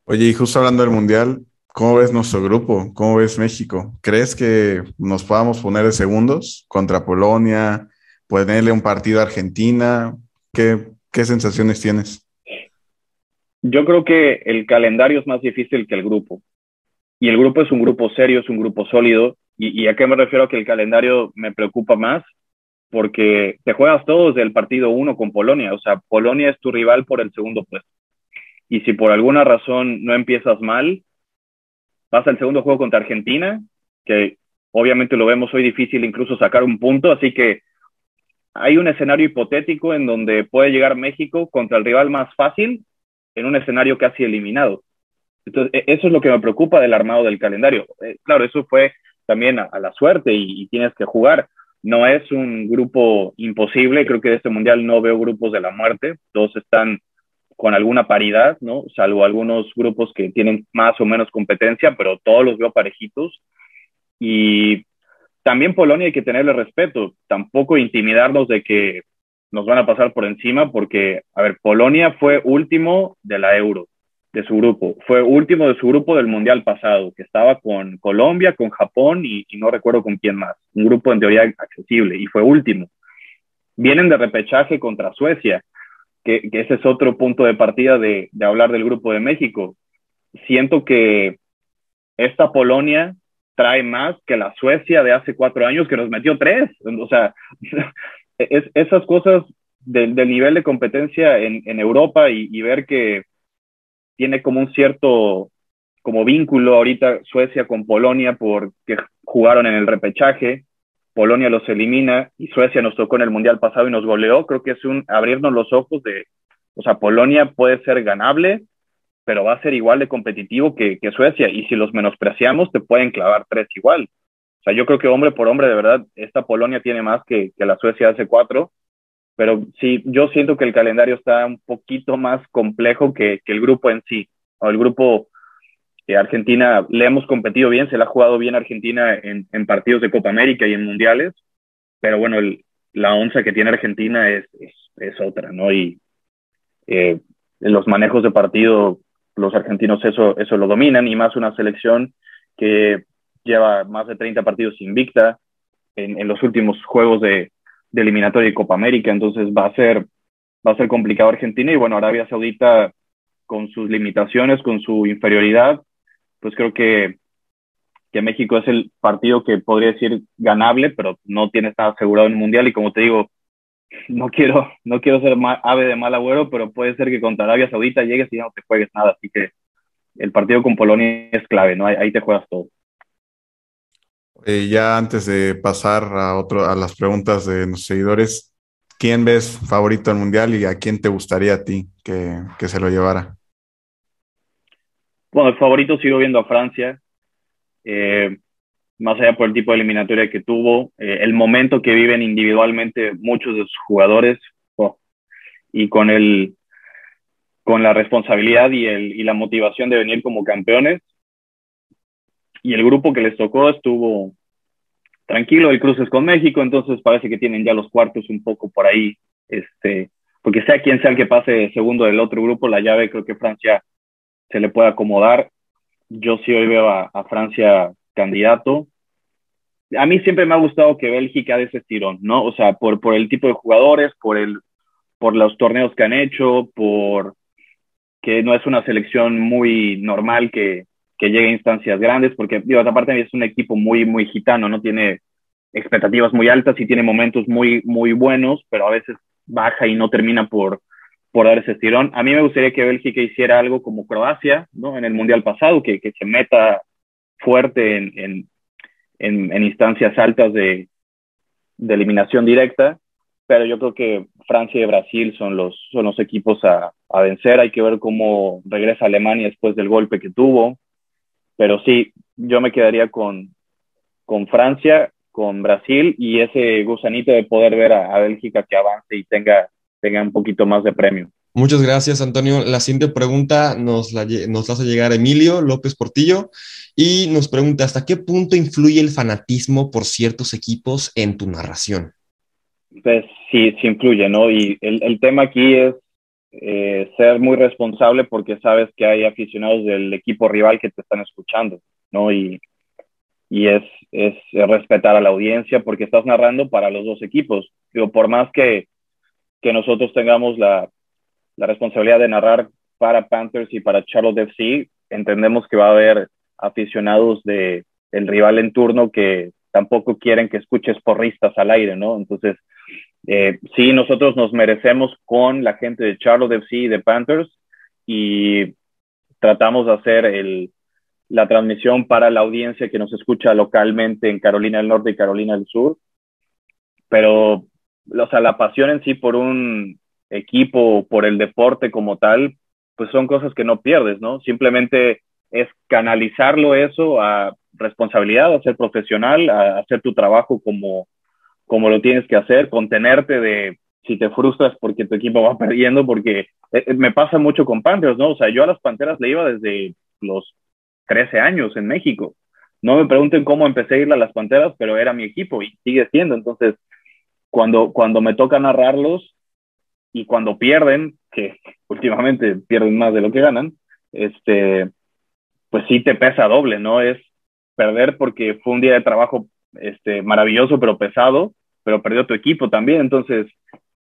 Oye, y justo hablando del Mundial, ¿cómo ves nuestro grupo? ¿Cómo ves México? ¿Crees que nos podamos poner de segundos contra Polonia? ¿Ponerle un partido a Argentina? ¿Qué, qué sensaciones tienes? Yo creo que el calendario es más difícil que el grupo. Y el grupo es un grupo serio, es un grupo sólido. ¿Y, a qué me refiero que el calendario me preocupa más? Porque te juegas todos del partido uno con Polonia. O sea, Polonia es tu rival por el segundo puesto. Y si por alguna razón no empiezas mal, vas al segundo juego contra Argentina, que obviamente lo vemos hoy difícil incluso sacar un punto. Así que hay un escenario hipotético en donde puede llegar México contra el rival más fácil en un escenario casi eliminado. Entonces, e, eso es lo que me preocupa del armado del calendario. Eh, claro, eso fue también a, la suerte y, tienes que jugar. No es un grupo imposible, creo que de este mundial no veo grupos de la muerte, todos están con alguna paridad, ¿no? Salvo algunos grupos que tienen más o menos competencia, pero todos los veo parejitos. Y también Polonia hay que tenerle respeto, tampoco intimidarnos de que nos van a pasar por encima, porque, a ver, Polonia fue último de la Euro, de su grupo, fue último de su grupo del Mundial pasado, que estaba con Colombia, con Japón y, no recuerdo con quién más, un grupo en teoría accesible, y fue último. Vienen de repechaje contra Suecia, que, ese es otro punto de partida de, de hablar del grupo de México. Siento que esta Polonia trae más que la Suecia de hace cuatro años que nos metió tres. O sea, <laughs> es, esas cosas del, nivel de competencia en, en Europa y, y, ver que tiene como un cierto como vínculo ahorita Suecia con Polonia porque jugaron en el repechaje, Polonia los elimina y Suecia nos tocó en el Mundial pasado y nos goleó, creo que es un abrirnos los ojos de, o sea, Polonia puede ser ganable, pero va a ser igual de competitivo que, que Suecia y si los menospreciamos te pueden clavar tres igual. O sea, yo creo que hombre por hombre, de verdad, esta Polonia tiene más que, que la Suecia hace cuatro, pero sí, yo siento que el calendario está un poquito más complejo que, que el grupo en sí. O el grupo que Argentina le hemos competido bien, se le ha jugado bien Argentina en, en partidos de Copa América y en mundiales, pero bueno, la onza que tiene Argentina es, es, es otra, ¿no? Y eh, los manejos de partido, los argentinos eso, eso lo dominan y más una selección que lleva más de 30 partidos invicta en, en los últimos juegos de, eliminatoria y Copa América, entonces va a ser va a ser complicado Argentina y bueno, Arabia Saudita con sus limitaciones, con su inferioridad, pues creo que, que México es el partido que podría decir ganable, pero no tiene nada asegurado en el Mundial y como te digo, no quiero, no quiero ser ave de mal agüero, pero puede ser que contra Arabia Saudita llegues y no te juegues nada, así que el partido con Polonia es clave, ¿no? Ahí, ahí te juegas todo. Eh, ya antes de pasar a, otro, a las preguntas de los seguidores, ¿quién ves favorito al Mundial y a quién te gustaría a ti que, que se lo llevara? Bueno, el favorito sigo viendo a Francia, eh, más allá por el tipo de eliminatoria que tuvo, eh, el momento que viven individualmente muchos de sus jugadores oh, y con, el, con la responsabilidad y, el, y la motivación de venir como campeones, y el grupo que les tocó estuvo tranquilo, el cruce es con México, entonces parece que tienen ya los cuartos un poco por ahí, este, porque sea quien sea el que pase segundo del otro grupo, la llave creo que Francia se le puede acomodar. Yo sí hoy veo a, Francia candidato. A mí siempre me ha gustado que Bélgica de ese estirón, ¿no? O sea, por, por el tipo de jugadores, por, el, por los torneos que han hecho, por que no es una selección muy normal que, que llegue a instancias grandes, porque, digo, aparte es un equipo muy, muy gitano, no tiene expectativas muy altas y tiene momentos muy, muy buenos, pero a veces baja y no termina por, por dar ese estirón. A mí me gustaría que Bélgica hiciera algo como Croacia, ¿no? En el Mundial pasado, que, que se meta fuerte en, en, en, en instancias altas de, de, eliminación directa, pero yo creo que Francia y Brasil son los, son los equipos a, a vencer. Hay que ver cómo regresa Alemania después del golpe que tuvo pero sí, yo me quedaría con, con Francia, con Brasil y ese gusanito de poder ver a, a Bélgica que avance y tenga, tenga un poquito más de premio. Muchas gracias, Antonio. La siguiente pregunta nos la, nos la hace llegar Emilio López Portillo y nos pregunta, ¿hasta qué punto influye el fanatismo por ciertos equipos en tu narración? Pues sí, sí influye, ¿no? Y el, el tema aquí es eh, ser muy responsable porque sabes que hay aficionados del equipo rival que te están escuchando, ¿no? Y, y es, es respetar a la audiencia porque estás narrando para los dos equipos. Digo, por más que, que nosotros tengamos la, la responsabilidad de narrar para Panthers y para Charlotte FC, entendemos que va a haber aficionados de rival en turno que tampoco quieren que escuches porristas al aire, ¿no? Entonces, eh, sí, nosotros nos merecemos con la gente de Charlotte FC y de Panthers y tratamos de hacer la transmisión para la audiencia que nos escucha localmente en Carolina del Norte y Carolina del Sur. Pero, o sea, la pasión en sí por un equipo, por el deporte como tal, pues son cosas que no pierdes, ¿no? Simplemente es canalizarlo eso a responsabilidad, a ser profesional, a hacer tu trabajo como, como lo tienes que hacer, contenerte de si te frustras porque tu equipo va <laughs> perdiendo, porque eh, eh, me pasa mucho con Panthers, ¿no? O sea, yo a las Panteras le iba desde los 13 años en México. No me pregunten cómo empecé a ir a las Panteras, pero era mi equipo y sigue siendo. Entonces, cuando, cuando me toca narrarlos y cuando pierden, que <laughs> últimamente pierden más de lo que ganan, este, pues sí te pesa doble, ¿no? Es perder porque fue un día de trabajo este, maravilloso, pero pesado, pero perdió tu equipo también. Entonces,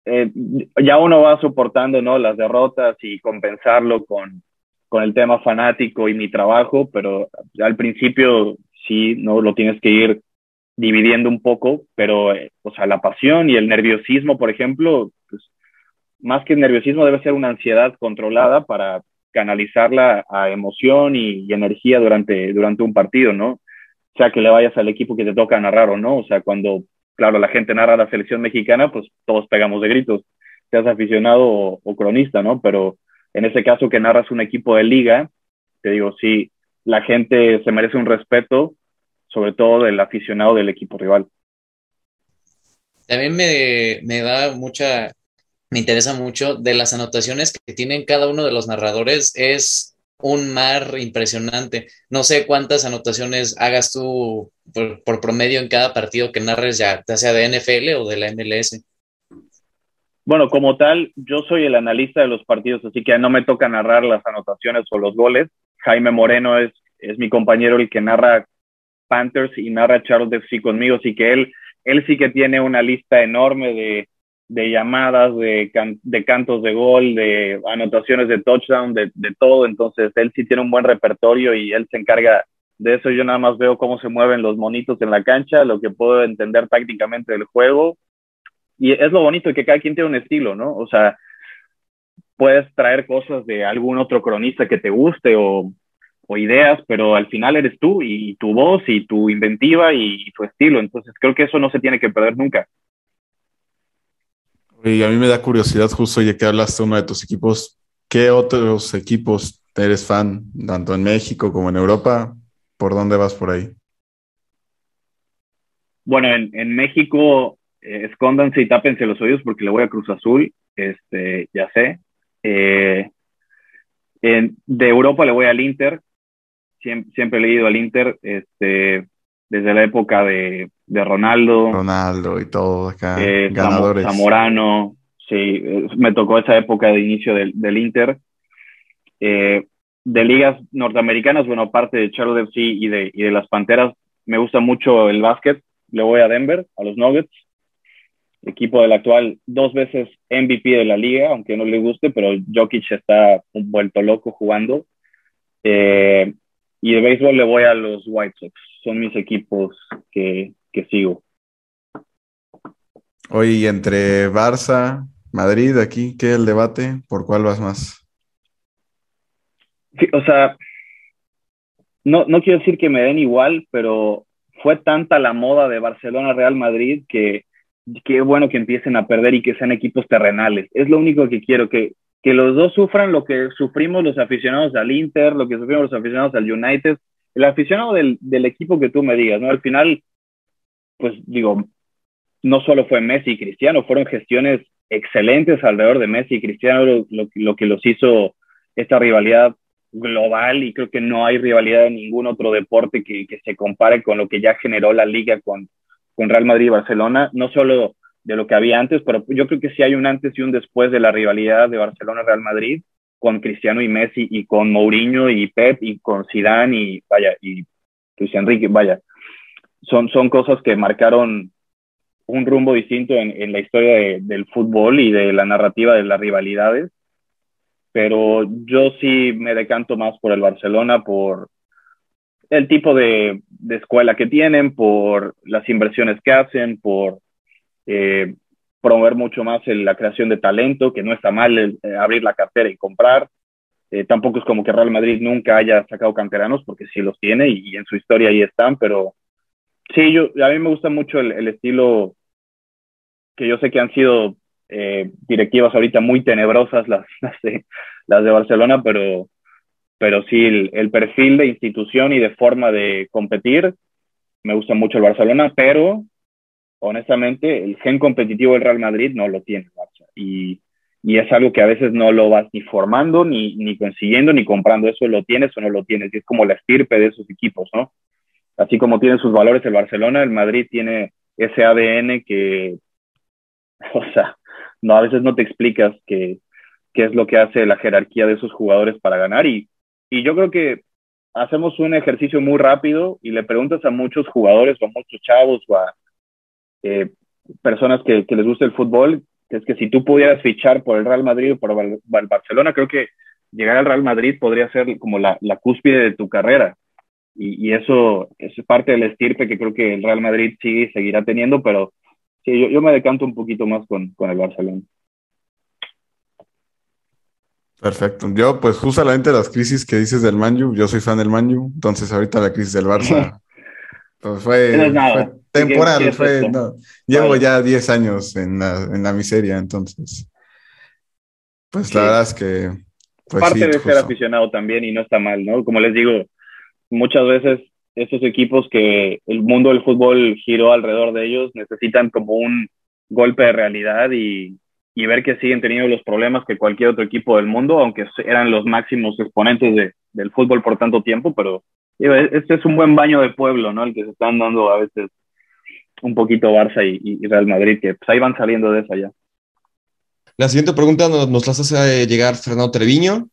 eh, ya uno va soportando, ¿no? Las derrotas y compensarlo con, con el tema fanático y mi trabajo, pero al principio sí, ¿no? Lo tienes que ir dividiendo un poco, pero, eh, o sea, la pasión y el nerviosismo, por ejemplo, pues, más que nerviosismo debe ser una ansiedad controlada para canalizarla a emoción y, energía durante, durante un partido, ¿no? O sea, que le vayas al equipo que te toca narrar o no, o sea, cuando, claro, la gente narra la selección mexicana, pues todos pegamos de gritos, seas aficionado o, o cronista, ¿no? Pero en ese caso que narras un equipo de liga, te digo, sí, la gente se merece un respeto, sobre todo del aficionado del equipo rival. También me, me da mucha, me interesa mucho de las anotaciones que tienen cada uno de los narradores. Es un mar impresionante. No sé cuántas anotaciones hagas tú por, promedio en cada partido que narres, ya, ya sea de NFL o de la MLS. Bueno, como tal, yo soy el analista de los partidos, así que no me toca narrar las anotaciones o los goles. Jaime Moreno es, es mi compañero el que narra Panthers y narra Charles FC conmigo, así que él, él sí que tiene una lista enorme de, de llamadas, de, can, de, cantos de gol, de anotaciones de touchdown, de, de, todo, entonces él sí tiene un buen repertorio y él se encarga de eso. Yo nada más veo cómo se mueven los monitos en la cancha, lo que puedo entender tácticamente del juego. Y es lo bonito que cada quien tiene un estilo, ¿no? O sea, puedes traer cosas de algún otro cronista que te guste o, o ideas, pero al final eres tú y tu voz y tu inventiva y, tu estilo. Entonces creo que eso no se tiene que perder nunca. Y a mí me da curiosidad justo ya que hablaste de uno de tus equipos, ¿qué otros equipos eres fan, tanto en México como en Europa? ¿Por dónde vas por ahí? Bueno, en, en México, eh, escóndanse y tápense los oídos porque le voy a Cruz Azul, este, ya sé. Eh, en, de Europa le voy al Inter, siempre, siempre he leído al Inter, este, desde la época de, de Ronaldo. Ronaldo y todo acá, eh, ganadores. Zamorano, sí, me tocó esa época de inicio del, del Inter. Eh, de ligas norteamericanas, bueno, aparte de Charlotte FC y de, y de las Panteras, me gusta mucho el básquet. Le voy a Denver, a los Nuggets, equipo del actual dos veces MVP de la liga, aunque no le guste, pero Jokic está vuelto loco jugando. Eh, y de béisbol le voy a los White Sox. Son mis equipos que, que sigo. Hoy entre Barça, Madrid, aquí, ¿qué es el debate? ¿Por cuál vas más? Sí, o sea, no, no quiero decir que me den igual, pero fue tanta la moda de Barcelona-Real Madrid que qué bueno que empiecen a perder y que sean equipos terrenales. Es lo único que quiero, que que los dos sufran lo que sufrimos los aficionados al Inter, lo que sufrimos los aficionados al United, el aficionado del, equipo que tú me digas, ¿no? Al final, pues digo, no solo fue Messi y Cristiano, fueron gestiones excelentes alrededor de Messi y Cristiano lo, que los hizo esta rivalidad global y creo que no hay rivalidad en ningún otro deporte que, que se compare con lo que ya generó la liga con, con Real Madrid y Barcelona, no solo de lo que había antes, pero yo creo que sí hay un antes y un después de la rivalidad de Barcelona-Real Madrid con Cristiano y Messi y con Mourinho y Pep y con Zidane y vaya, y Luis Enrique, vaya. Son, son cosas que marcaron un rumbo distinto en, en la historia de, del fútbol y de la narrativa de las rivalidades. Pero yo sí me decanto más por el Barcelona, por el tipo de, de escuela que tienen, por las inversiones que hacen, por eh, promover mucho más el, la creación de talento, que no está mal el, eh, abrir la cartera y comprar. Eh, tampoco es como que Real Madrid nunca haya sacado canteranos, porque sí los tiene y, y en su historia ahí están, pero sí, yo, a mí me gusta mucho el, el estilo que yo sé que han sido eh, directivas ahorita muy tenebrosas las, <laughs> las, de, las de Barcelona, pero pero sí el, perfil de institución y de forma de competir, me gusta mucho el Barcelona, pero honestamente el gen competitivo del Real Madrid no lo tiene Y, y es algo que a veces no lo vas ni formando, ni, ni consiguiendo, ni comprando. Eso lo tienes o no lo tienes. Y es como la estirpe de esos equipos, ¿no? Así como tiene sus valores el Barcelona, el Madrid tiene ese ADN que, <laughs> o sea, no, a veces no te explicas qué, qué es lo que hace la jerarquía de esos jugadores para ganar. Y, y yo creo que hacemos un ejercicio muy rápido y le preguntas a muchos jugadores o a muchos chavos o a eh, personas que, que, les gusta el fútbol, que es que si tú pudieras fichar por el Real Madrid o por el Barcelona, creo que llegar al Real Madrid podría ser como la, la cúspide de tu carrera. Y, y, eso es parte del estirpe que creo que el Real Madrid sigue y seguirá teniendo, pero sí, yo, yo me decanto un poquito más con, con el Barcelona. Perfecto. Yo, pues justamente las crisis que dices del Manju, yo soy fan del Manju, entonces ahorita la crisis del Barça, <laughs> pues fue, temporal, fue, llevo ya 10 años en la, en la, miseria, entonces, pues la verdad es que... Pues, Parte de ser aficionado también y no está mal, ¿no? Como les digo, muchas veces estos equipos que el mundo del fútbol giró alrededor de ellos necesitan como un golpe de realidad y, y ver que siguen teniendo los problemas que cualquier otro equipo del mundo, aunque eran los máximos exponentes de, del fútbol por tanto tiempo, pero este es un buen baño de pueblo, ¿no? El que se están dando a veces un poquito Barça y, Real Madrid, que pues ahí van saliendo de esa ya. La siguiente pregunta nos, nos la hace llegar Fernando Treviño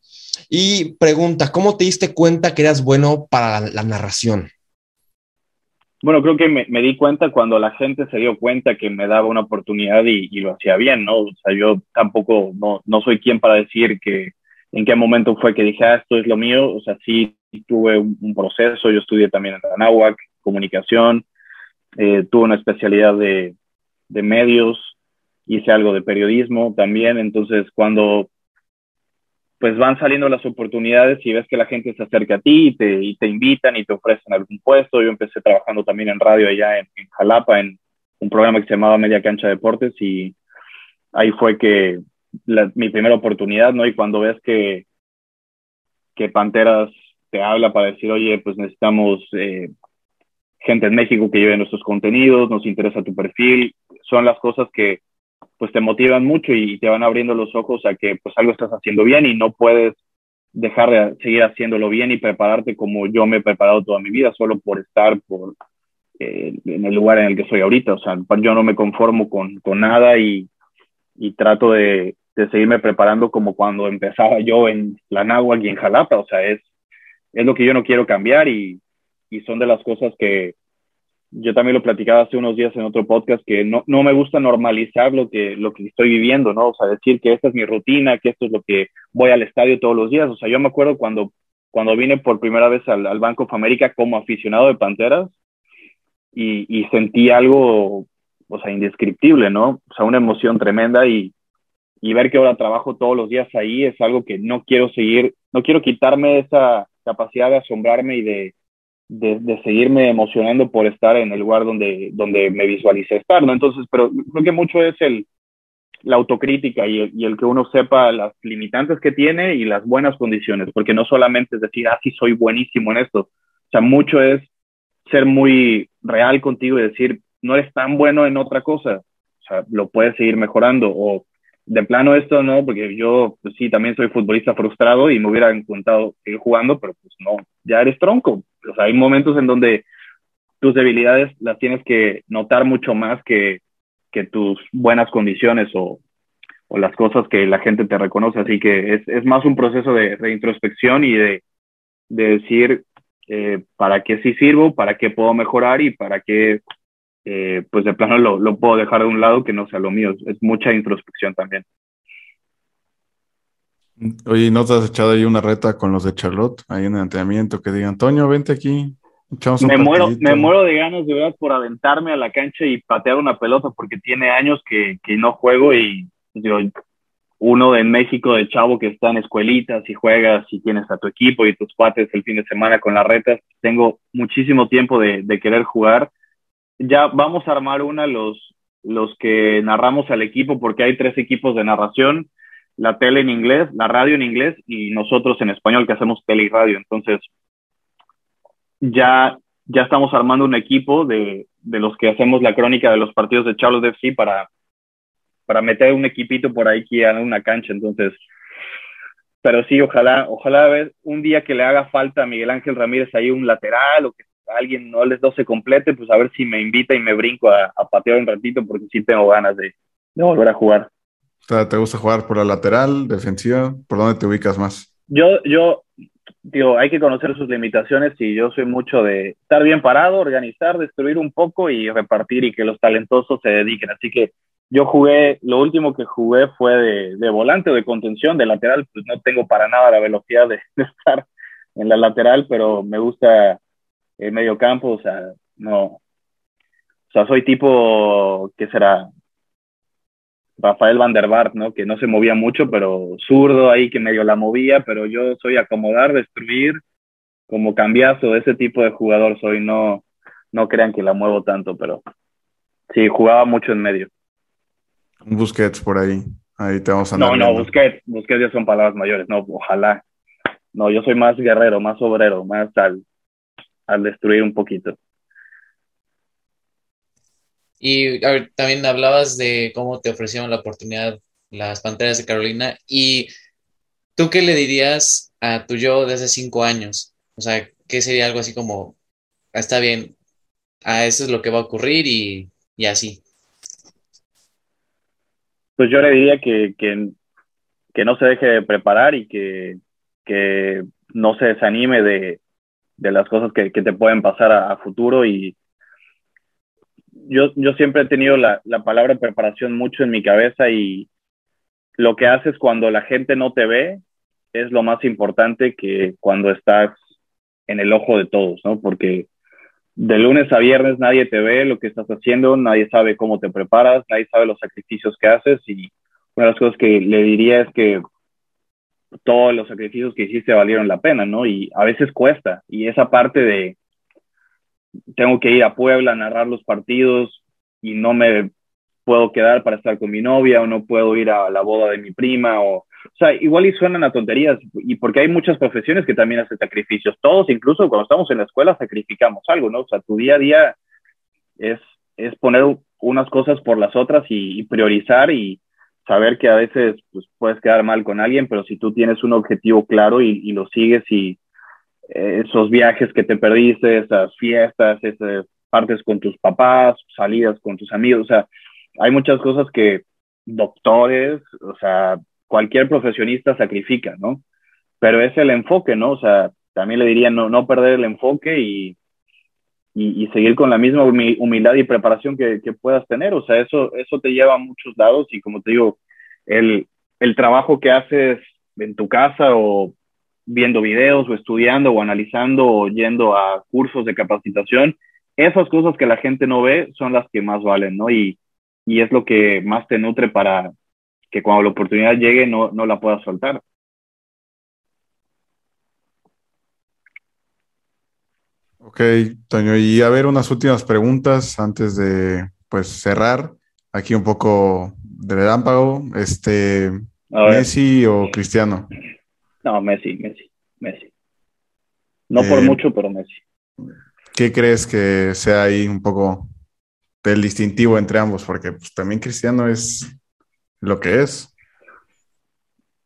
y pregunta, ¿cómo te diste cuenta que eras bueno para la, narración? Bueno, creo que me, di cuenta cuando la gente se dio cuenta que me daba una oportunidad y, lo hacía bien, ¿no? O sea, yo tampoco, no, no soy quien para decir que en qué momento fue que dije, ah, esto es lo mío. O sea, sí tuve un, proceso, yo estudié también en la comunicación, eh, tuve una especialidad de, medios, hice algo de periodismo también, entonces cuando pues van saliendo las oportunidades y ves que la gente se acerca a ti y te, y te invitan y te ofrecen algún puesto. Yo empecé trabajando también en radio allá en, Jalapa, en un programa que se llamaba Media Cancha Deportes y ahí fue que mi primera oportunidad, ¿no? Y cuando ves que, que Panteras te habla para decir, oye, pues necesitamos eh, gente en México que lleve nuestros contenidos, nos interesa tu perfil, son las cosas que pues te motivan mucho y te van abriendo los ojos a que pues algo estás haciendo bien y no puedes dejar de seguir haciéndolo bien y prepararte como yo me he preparado toda mi vida solo por estar por eh, en el lugar en el que estoy ahorita. O sea, yo no me conformo con, con nada y, y trato de, de, seguirme preparando como cuando empezaba yo en la Náhuatl y en Jalapa. O sea, es, es lo que yo no quiero cambiar y, y son de las cosas que, yo también lo platicaba hace unos días en otro podcast, que no, no, me gusta normalizar lo que, lo que estoy viviendo, ¿no? O sea, decir que esta es mi rutina, que esto es lo que voy al estadio todos los días. O sea, yo me acuerdo cuando, cuando vine por primera vez al, al Banco of America como aficionado de Panteras y, y, sentí algo, o sea, indescriptible, ¿no? O sea, una emoción tremenda y, y ver que ahora trabajo todos los días ahí es algo que no quiero seguir, no quiero quitarme esa capacidad de asombrarme y de de, seguirme emocionando por estar en el lugar donde, donde me visualicé estar, ¿no? Entonces, pero creo que mucho es el, la autocrítica y el, que uno sepa las limitantes que tiene y las buenas condiciones, porque no solamente es decir, ah, sí, soy buenísimo en esto, o sea, mucho es ser muy real contigo y decir, no eres tan bueno en otra cosa, o sea, lo puedes seguir mejorando o de plano esto no, porque yo pues sí, también soy futbolista frustrado y me hubiera encantado seguir jugando, pero pues no, ya eres tronco. O sea, hay momentos en donde tus debilidades las tienes que notar mucho más que, que tus buenas condiciones o, o, las cosas que la gente te reconoce. Así que es, es más un proceso de, de introspección y de, de decir eh, para qué sí sirvo, para qué puedo mejorar y para qué eh, pues de plano lo, lo, puedo dejar de un lado que no sea lo mío. Es mucha introspección también. Oye, ¿no te has echado ahí una reta con los de Charlotte, ahí en el entrenamiento, que digan, Toño, vente aquí, me muero, me muero de ganas de verdad por aventarme a la cancha y patear una pelota porque tiene años que, que no juego y digo, uno de México de chavo que está en escuelitas y juegas y tienes a tu equipo y tus cuates el fin de semana con las retas. Tengo muchísimo tiempo de, de querer jugar ya vamos a armar una los, los que narramos al equipo, porque hay tres equipos de narración. la tele en inglés, la radio en inglés y nosotros en español que hacemos tele y radio. Entonces, ya, ya estamos armando un equipo de, de los que hacemos la crónica de los partidos de Charles FC para, para meter un equipito por ahí que haga una cancha. Entonces, pero sí, ojalá, ojalá ver un día que le haga falta a Miguel Ángel Ramírez ahí un lateral o que alguien no les do se complete, pues a ver si me invita y me brinco a, a patear un ratito porque sí tengo ganas de, de volver a jugar. ¿Te gusta jugar por la lateral, defensiva? ¿Por dónde te ubicas más? Yo, yo, digo, hay que conocer sus limitaciones y yo soy mucho de estar bien parado, organizar, destruir un poco y repartir y que los talentosos se dediquen. Así que yo jugué, lo último que jugué fue de, de volante o de contención, de lateral, pues no tengo para nada la velocidad de, <laughs> de estar en la lateral, pero me gusta el medio campo, o sea, no, o sea, soy tipo, ¿qué será? Rafael Van der Vaart, ¿no? Que no se movía mucho, pero zurdo ahí que medio la movía, pero yo soy acomodar, destruir, como cambiazo, ese tipo de jugador soy, no, no crean que la muevo tanto, pero sí, jugaba mucho en medio. Busquets por ahí, ahí te vamos a No, no, Busquets, Busquets ya son palabras mayores, no, ojalá. No, yo soy más guerrero, más obrero, más al, al destruir un poquito. Y a ver, también hablabas de cómo te ofrecieron la oportunidad las Panteras de Carolina. ¿Y tú qué le dirías a tu yo de hace cinco años? O sea, ¿qué sería algo así como, está bien, a eso es lo que va a ocurrir y, y así? Pues yo le diría que, que, que no se deje de preparar y que, que no se desanime de, de las cosas que, que te pueden pasar a, futuro y, yo, yo siempre he tenido la, la, palabra preparación mucho en mi cabeza y lo que haces cuando la gente no te ve es lo más importante que cuando estás en el ojo de todos, ¿no? Porque de lunes a viernes nadie te ve lo que estás haciendo, nadie sabe cómo te preparas, nadie sabe los sacrificios que haces y una de las cosas que le diría es que todos los sacrificios que hiciste valieron la pena, ¿no? Y a veces cuesta y esa parte de tengo que ir a Puebla a narrar los partidos y no me puedo quedar para estar con mi novia o no puedo ir a la boda de mi prima o, o sea, igual y suenan a tonterías y porque hay muchas profesiones que también hacen sacrificios. Todos, incluso cuando estamos en la escuela, sacrificamos algo, ¿no? O sea, tu día a día es, es poner unas cosas por las otras y, y priorizar y saber que a veces pues, puedes quedar mal con alguien, pero si tú tienes un objetivo claro y, lo sigues y esos viajes que te perdiste, esas fiestas, esas partes con tus papás, salidas con tus amigos, o sea, hay muchas cosas que doctores, o sea, cualquier profesionista sacrifica, ¿no? Pero es el enfoque, ¿no? O sea, también le diría no, no perder el enfoque y, y, seguir con la misma humildad y preparación que, que, puedas tener, o sea, eso, eso te lleva a muchos lados y como te digo, el, el trabajo que haces en tu casa o viendo videos o estudiando o analizando o yendo a cursos de capacitación, esas cosas que la gente no ve son las que más valen, ¿no? Y, y es lo que más te nutre para que cuando la oportunidad llegue no, no la puedas soltar. Ok, Toño, y a ver unas últimas preguntas antes de pues cerrar. Aquí un poco de relámpago. Este, ¿Messi o Cristiano? No, Messi, Messi, Messi. No eh, por mucho, pero Messi. ¿Qué crees que sea ahí un poco del distintivo entre ambos? Porque pues, también Cristiano es lo que es.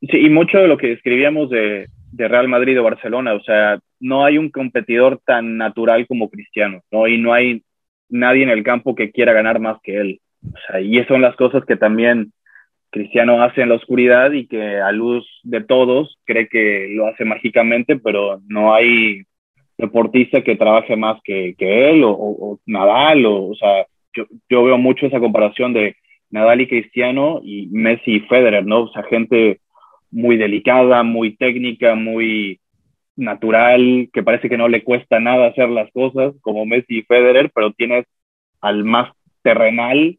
Sí, y mucho de lo que escribíamos de, de Real Madrid o Barcelona, o sea, no hay un competidor tan natural como Cristiano, ¿no? Y no hay nadie en el campo que quiera ganar más que él. O sea, y esas son las cosas que también Cristiano hace en la oscuridad y que a luz de todos cree que lo hace mágicamente, pero no hay deportista que trabaje más que, que él o, o, Nadal, o, o sea, yo, yo, veo mucho esa comparación de Nadal y Cristiano y Messi y Federer, ¿no? O sea, gente muy delicada, muy técnica, muy natural, que parece que no le cuesta nada hacer las cosas, como Messi y Federer, pero tienes al más terrenal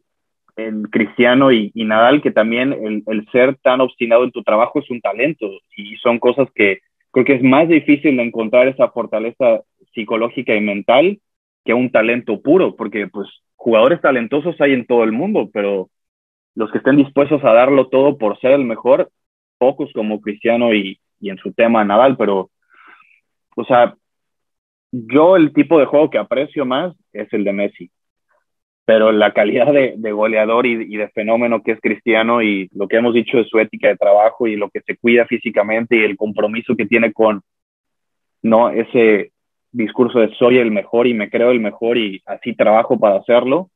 el Cristiano y, y, Nadal, que también el, el, ser tan obstinado en tu trabajo es un talento y son cosas que creo que es más difícil encontrar esa fortaleza psicológica y mental que un talento puro, porque pues jugadores talentosos hay en todo el mundo, pero los que estén dispuestos a darlo todo por ser el mejor, pocos como Cristiano y, en su tema Nadal, pero, o sea, yo el tipo de juego que aprecio más es el de Messi, pero la calidad de, goleador y, y, de fenómeno que es Cristiano y lo que hemos dicho de su ética de trabajo y lo que se cuida físicamente y el compromiso que tiene con, no, ese discurso de soy el mejor y me creo el mejor y así trabajo para hacerlo,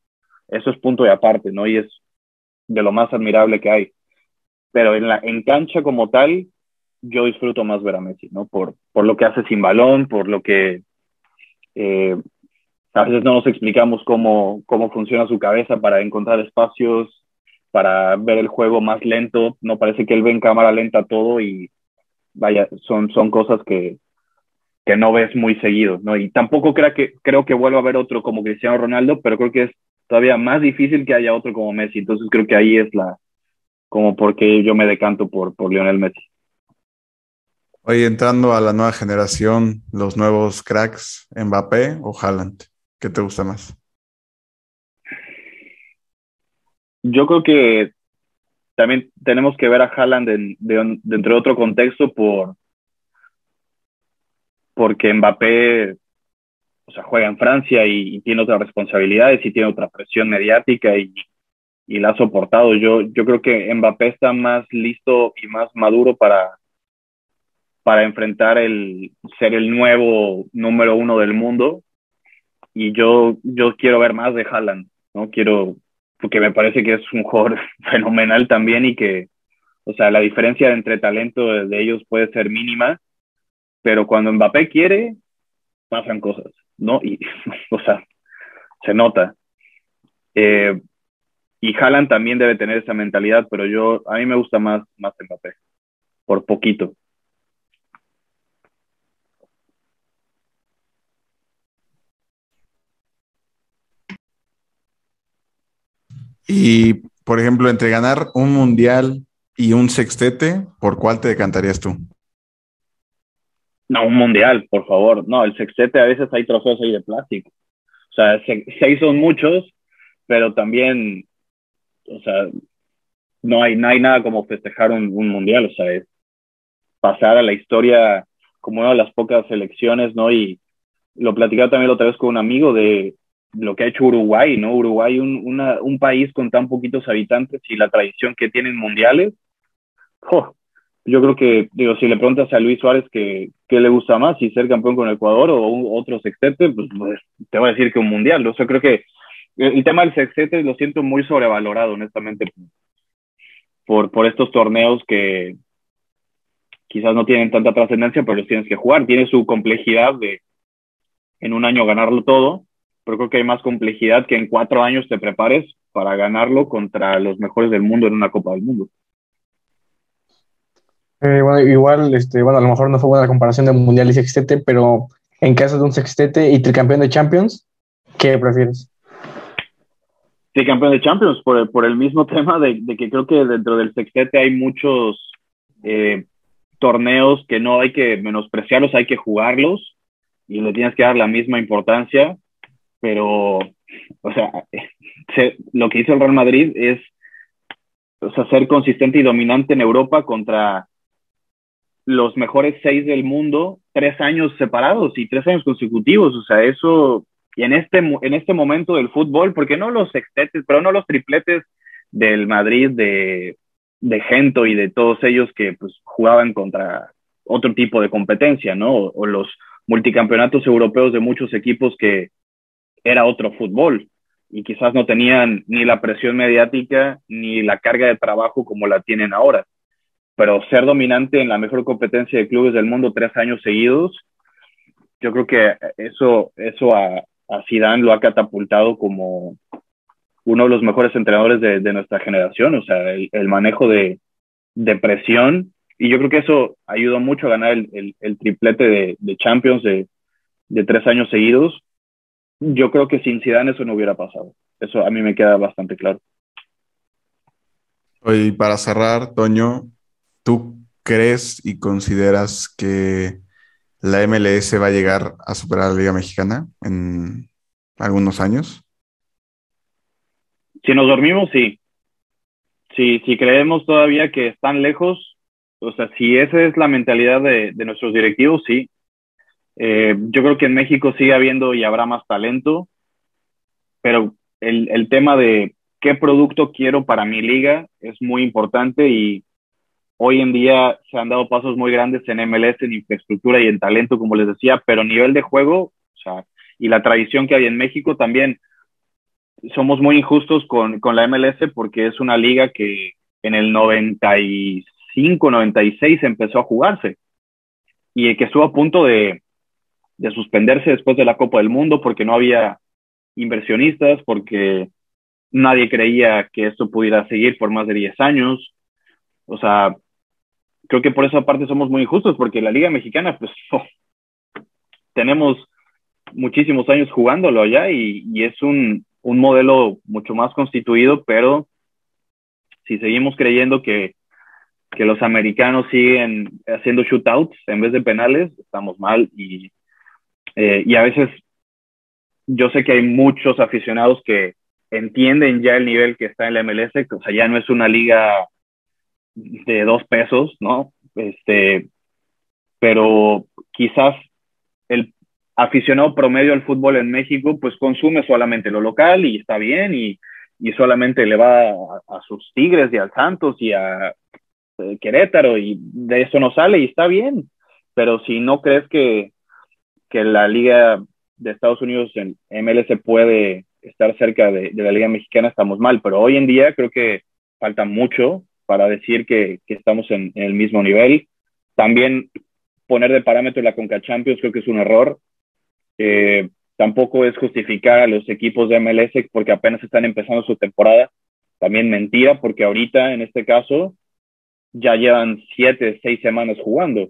eso es punto de aparte, ¿no? Y es de lo más admirable que hay. Pero en la en cancha como tal, yo disfruto más ver a Messi, ¿no? Por, por lo que hace sin balón, por lo que eh, a veces no nos explicamos cómo, cómo funciona su cabeza para encontrar espacios, para ver el juego más lento. No parece que él ve en cámara lenta todo y vaya, son, son cosas que, que no ves muy seguido, ¿no? Y tampoco creo que, creo que vuelva a haber otro como Cristiano Ronaldo, pero creo que es todavía más difícil que haya otro como Messi. Entonces creo que ahí es la, como porque yo me decanto por, por Lionel Messi. Oye, entrando a la nueva generación, los nuevos cracks, Mbappé o Haaland, ¿qué te gusta más? Yo creo que también tenemos que ver a Haaland de, de, dentro de otro contexto por porque Mbappé o sea, juega en Francia y, y, tiene otras responsabilidades y tiene otra presión mediática y, y la ha soportado. Yo, yo creo que Mbappé está más listo y más maduro para, para enfrentar el ser el nuevo número uno del mundo. Y yo, yo quiero ver más de Haaland, ¿no? Quiero, porque me parece que es un jugador <laughs> fenomenal también y que, o sea, la diferencia entre talento de ellos puede ser mínima, pero cuando Mbappé quiere, pasan cosas, ¿no? Y, <laughs> o sea, se nota. Eh, y Haaland también debe tener esa mentalidad, pero yo, a mí me gusta más, más Mbappé, por poquito. Y, por ejemplo, entre ganar un mundial y un sextete, ¿por cuál te decantarías tú? No, un mundial, por favor. No, el sextete a veces hay trofeos ahí de plástico. O sea, seis son muchos, pero también, o sea, no hay, nada como festejar un, un, mundial. O sea, es pasar a la historia como una de las pocas selecciones, ¿no? Y lo platicaba también la otra vez con un amigo de lo que ha hecho Uruguay, ¿no? Uruguay, un, país con tan poquitos habitantes y la tradición que tienen mundiales. Yo creo que, digo, si le preguntas a Luis Suárez que, le gusta más, si ser campeón con Ecuador o un, otro pues, pues, te voy a decir que un mundial. O sea, creo que el tema del sextete lo siento muy sobrevalorado, honestamente, por, por estos torneos que quizás no tienen tanta trascendencia, pero los tienes que jugar. Tiene su complejidad de en un año ganarlo todo, pero creo que hay más complejidad que en cuatro años te prepares para ganarlo contra los mejores del mundo en una Copa del Mundo. Eh, bueno, igual, este, bueno, a lo mejor no fue buena la comparación de mundial y sextete, pero en caso de un sextete y tricampeón de Champions, ¿qué prefieres? Sí, campeón de Champions, por, por el mismo <laughs> tema de, de, que creo que dentro del sextete hay muchos eh, torneos que no hay que menospreciarlos, hay que jugarlos y le tienes que dar la misma importancia, pero, o sea, <laughs> se, lo que hizo el Real Madrid es o ser consistente y dominante en Europa contra los mejores seis del mundo tres años separados y tres años consecutivos. O sea, eso, y en este, en este momento del fútbol, porque no los sextetes, pero no los tripletes del Madrid, de, de Gento y de todos ellos que pues, jugaban contra otro tipo de competencia, ¿no? O, los multicampeonatos europeos de muchos equipos que era otro fútbol y quizás no tenían ni la presión mediática ni la carga de trabajo como la tienen ahora pero ser dominante en la mejor competencia de clubes del mundo tres años seguidos, yo creo que eso, eso a, a Zidane lo ha catapultado como uno de los mejores entrenadores de, nuestra generación, o sea, el, manejo de, de, presión, y yo creo que eso ayudó mucho a ganar el, triplete de, de Champions de, de, tres años seguidos. Yo creo que sin Zidane eso no hubiera pasado. Eso a mí me queda bastante claro. Y para cerrar, Toño, ¿Tú crees y consideras que la MLS va a llegar a superar a la Liga Mexicana en algunos años? Si nos dormimos, sí. Si, si creemos todavía que están lejos, O sea, si esa es la mentalidad de, nuestros directivos, sí. Eh, yo creo que en México sigue habiendo y habrá más talento, pero el, el tema de qué producto quiero para mi liga es muy importante y hoy en día se han dado pasos muy grandes en MLS, en infraestructura y en talento, como les decía, pero nivel de juego, o sea, y la tradición que hay en México también, somos muy injustos con, con la MLS porque es una liga que en el 95, 96 empezó a jugarse y que estuvo a punto de, de suspenderse después de la Copa del Mundo porque no había inversionistas, porque nadie creía que esto pudiera seguir por más de 10 años. O sea, creo que por esa parte somos muy injustos porque la Liga Mexicana, pues, <laughs> tenemos muchísimos años jugándolo allá y, y es un, un, modelo mucho más constituido, pero si seguimos creyendo que, que los americanos siguen haciendo shootouts en vez de penales, estamos mal y, eh, y a veces yo sé que hay muchos aficionados que entienden ya el nivel que está en la MLS, o sea, ya no es una liga de dos pesos, ¿no? Este, pero quizás el aficionado promedio al fútbol en México, pues consume solamente lo local y está bien y, y solamente le va a, sus Tigres y al Santos y a eh, Querétaro y de eso no sale y está bien. Pero si no crees que, que la liga de Estados Unidos en MLS puede estar cerca de, de, la liga mexicana, estamos mal. Pero hoy en día creo que falta mucho para decir que, estamos en, el mismo nivel. También poner de parámetro la Conca Champions creo que es un error. Eh, tampoco es justificar a los equipos de MLS porque apenas están empezando su temporada. También mentira, porque ahorita, en este caso, ya llevan siete, seis semanas jugando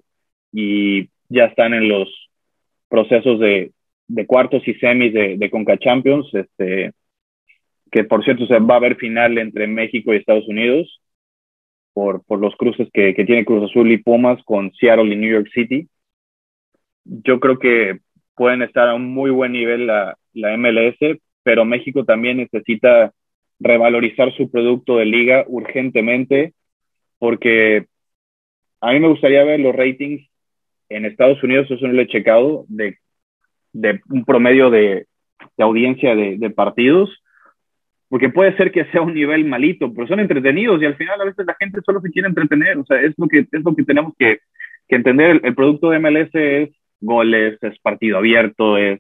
y ya están en los procesos de, cuartos y semis de, Conca Champions, este, que por cierto se va a ver final entre México y Estados Unidos por, por los cruces que, que, tiene Cruz Azul y Pumas con Seattle y New York City. Yo creo que pueden estar a un muy buen nivel la, la MLS, pero México también necesita revalorizar su producto de liga urgentemente, porque a mí me gustaría ver los ratings en Estados Unidos, eso no lo he checado, de, de un promedio de, de audiencia de, de, partidos, porque puede ser que sea un nivel malito, pero son entretenidos y al final a veces la gente solo se quiere entretener, o sea, es lo que, es lo que tenemos que, que entender, el, el producto de MLS es goles, es partido abierto, es,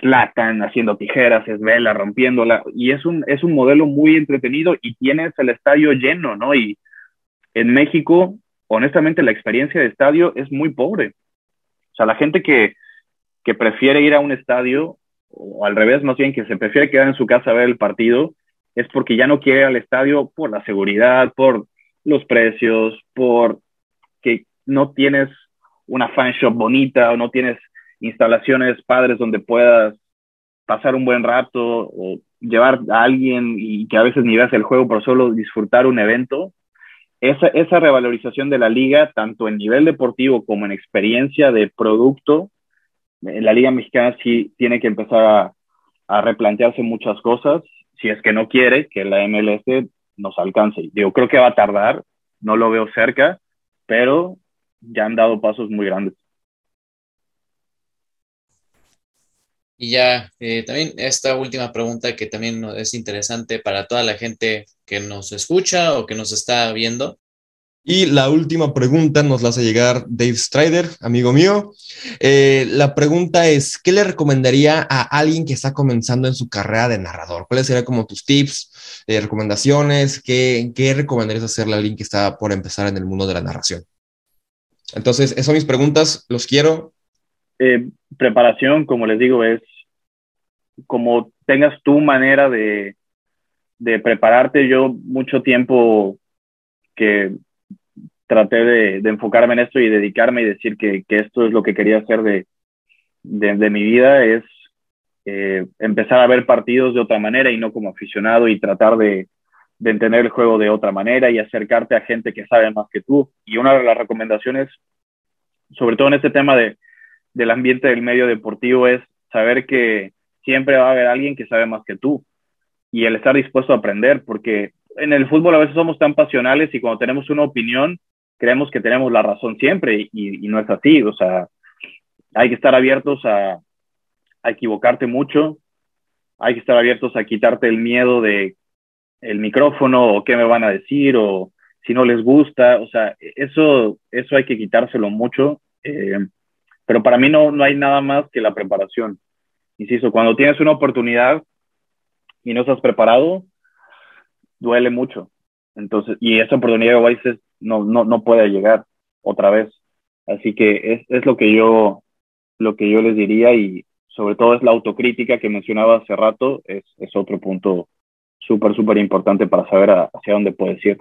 latan haciendo tijeras, es vela rompiéndola, y es un, es un modelo muy entretenido y tienes el estadio lleno, ¿no? Y en México, honestamente, la experiencia de estadio es muy pobre. O sea, la gente que, que prefiere ir a un estadio, o al revés, más bien que se prefiere quedar en su casa a ver el partido, es porque ya no quiere ir al estadio por la seguridad, por los precios, por que no tienes una fan shop bonita o no tienes instalaciones padres donde puedas pasar un buen rato o llevar a alguien y que a veces ni veas el juego por solo disfrutar un evento, esa, esa revalorización de la liga, tanto en nivel deportivo como en experiencia de producto, la liga mexicana sí tiene que empezar a, replantearse muchas cosas, si es que no quiere que la MLS nos alcance. Yo creo que va a tardar, no lo veo cerca, pero ya han dado pasos muy grandes. Y ya, eh, también esta última pregunta que también es interesante para toda la gente que nos escucha o que nos está viendo. Y la última pregunta nos la hace llegar Dave Strider, amigo mío. Eh, la pregunta es, ¿qué le recomendaría a alguien que está comenzando en su carrera de narrador? ¿Cuáles serían como tus tips, eh, recomendaciones? ¿Qué, ¿Qué recomendarías hacerle a alguien que está por empezar en el mundo de la narración? Entonces, esas son mis preguntas, los quiero. Eh, preparación, como les digo, es como tengas tu manera de, de prepararte. Yo mucho tiempo que traté de, de, enfocarme en esto y dedicarme y decir que, que esto es lo que quería hacer de, de, de mi vida, es eh, empezar a ver partidos de otra manera y no como aficionado y tratar de, de entender el juego de otra manera y acercarte a gente que sabe más que tú. Y una de las recomendaciones, sobre todo en este tema de, del ambiente del medio deportivo, es saber que siempre va a haber alguien que sabe más que tú y el estar dispuesto a aprender, porque en el fútbol a veces somos tan pasionales y cuando tenemos una opinión, creemos que tenemos la razón siempre y, no es así. O sea, hay que estar abiertos a, a, equivocarte mucho, hay que estar abiertos a quitarte el miedo de el micrófono o qué me van a decir o si no les gusta. O sea, eso, eso hay que quitárselo mucho. Eh, pero para mí no, no hay nada más que la preparación. Insisto, cuando tienes una oportunidad y no estás preparado, duele mucho. Entonces, y esa oportunidad a veces no, no, no puede llegar otra vez. Así que es, es lo que yo lo que yo les diría y sobre todo es la autocrítica que mencionaba hace rato, es, es otro punto súper, súper importante para saber hacia dónde puedes ir.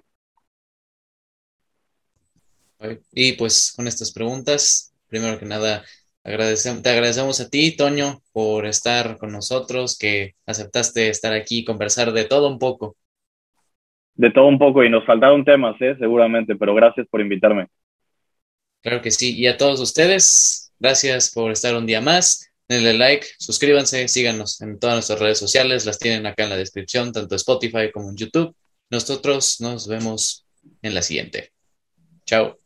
Y pues con estas preguntas, primero que nada, agradecemos, te agradecemos a ti, Toño, por estar con nosotros, que aceptaste estar aquí y conversar de todo un poco. De todo un poco, y nos faltaron temas, ¿eh? seguramente, pero gracias por invitarme. Claro que sí, y a todos ustedes, gracias por estar un día más. Denle like, suscríbanse, síganos en todas nuestras redes sociales, las tienen acá en la descripción, tanto Spotify como en YouTube. Nosotros nos vemos en la siguiente. Chao.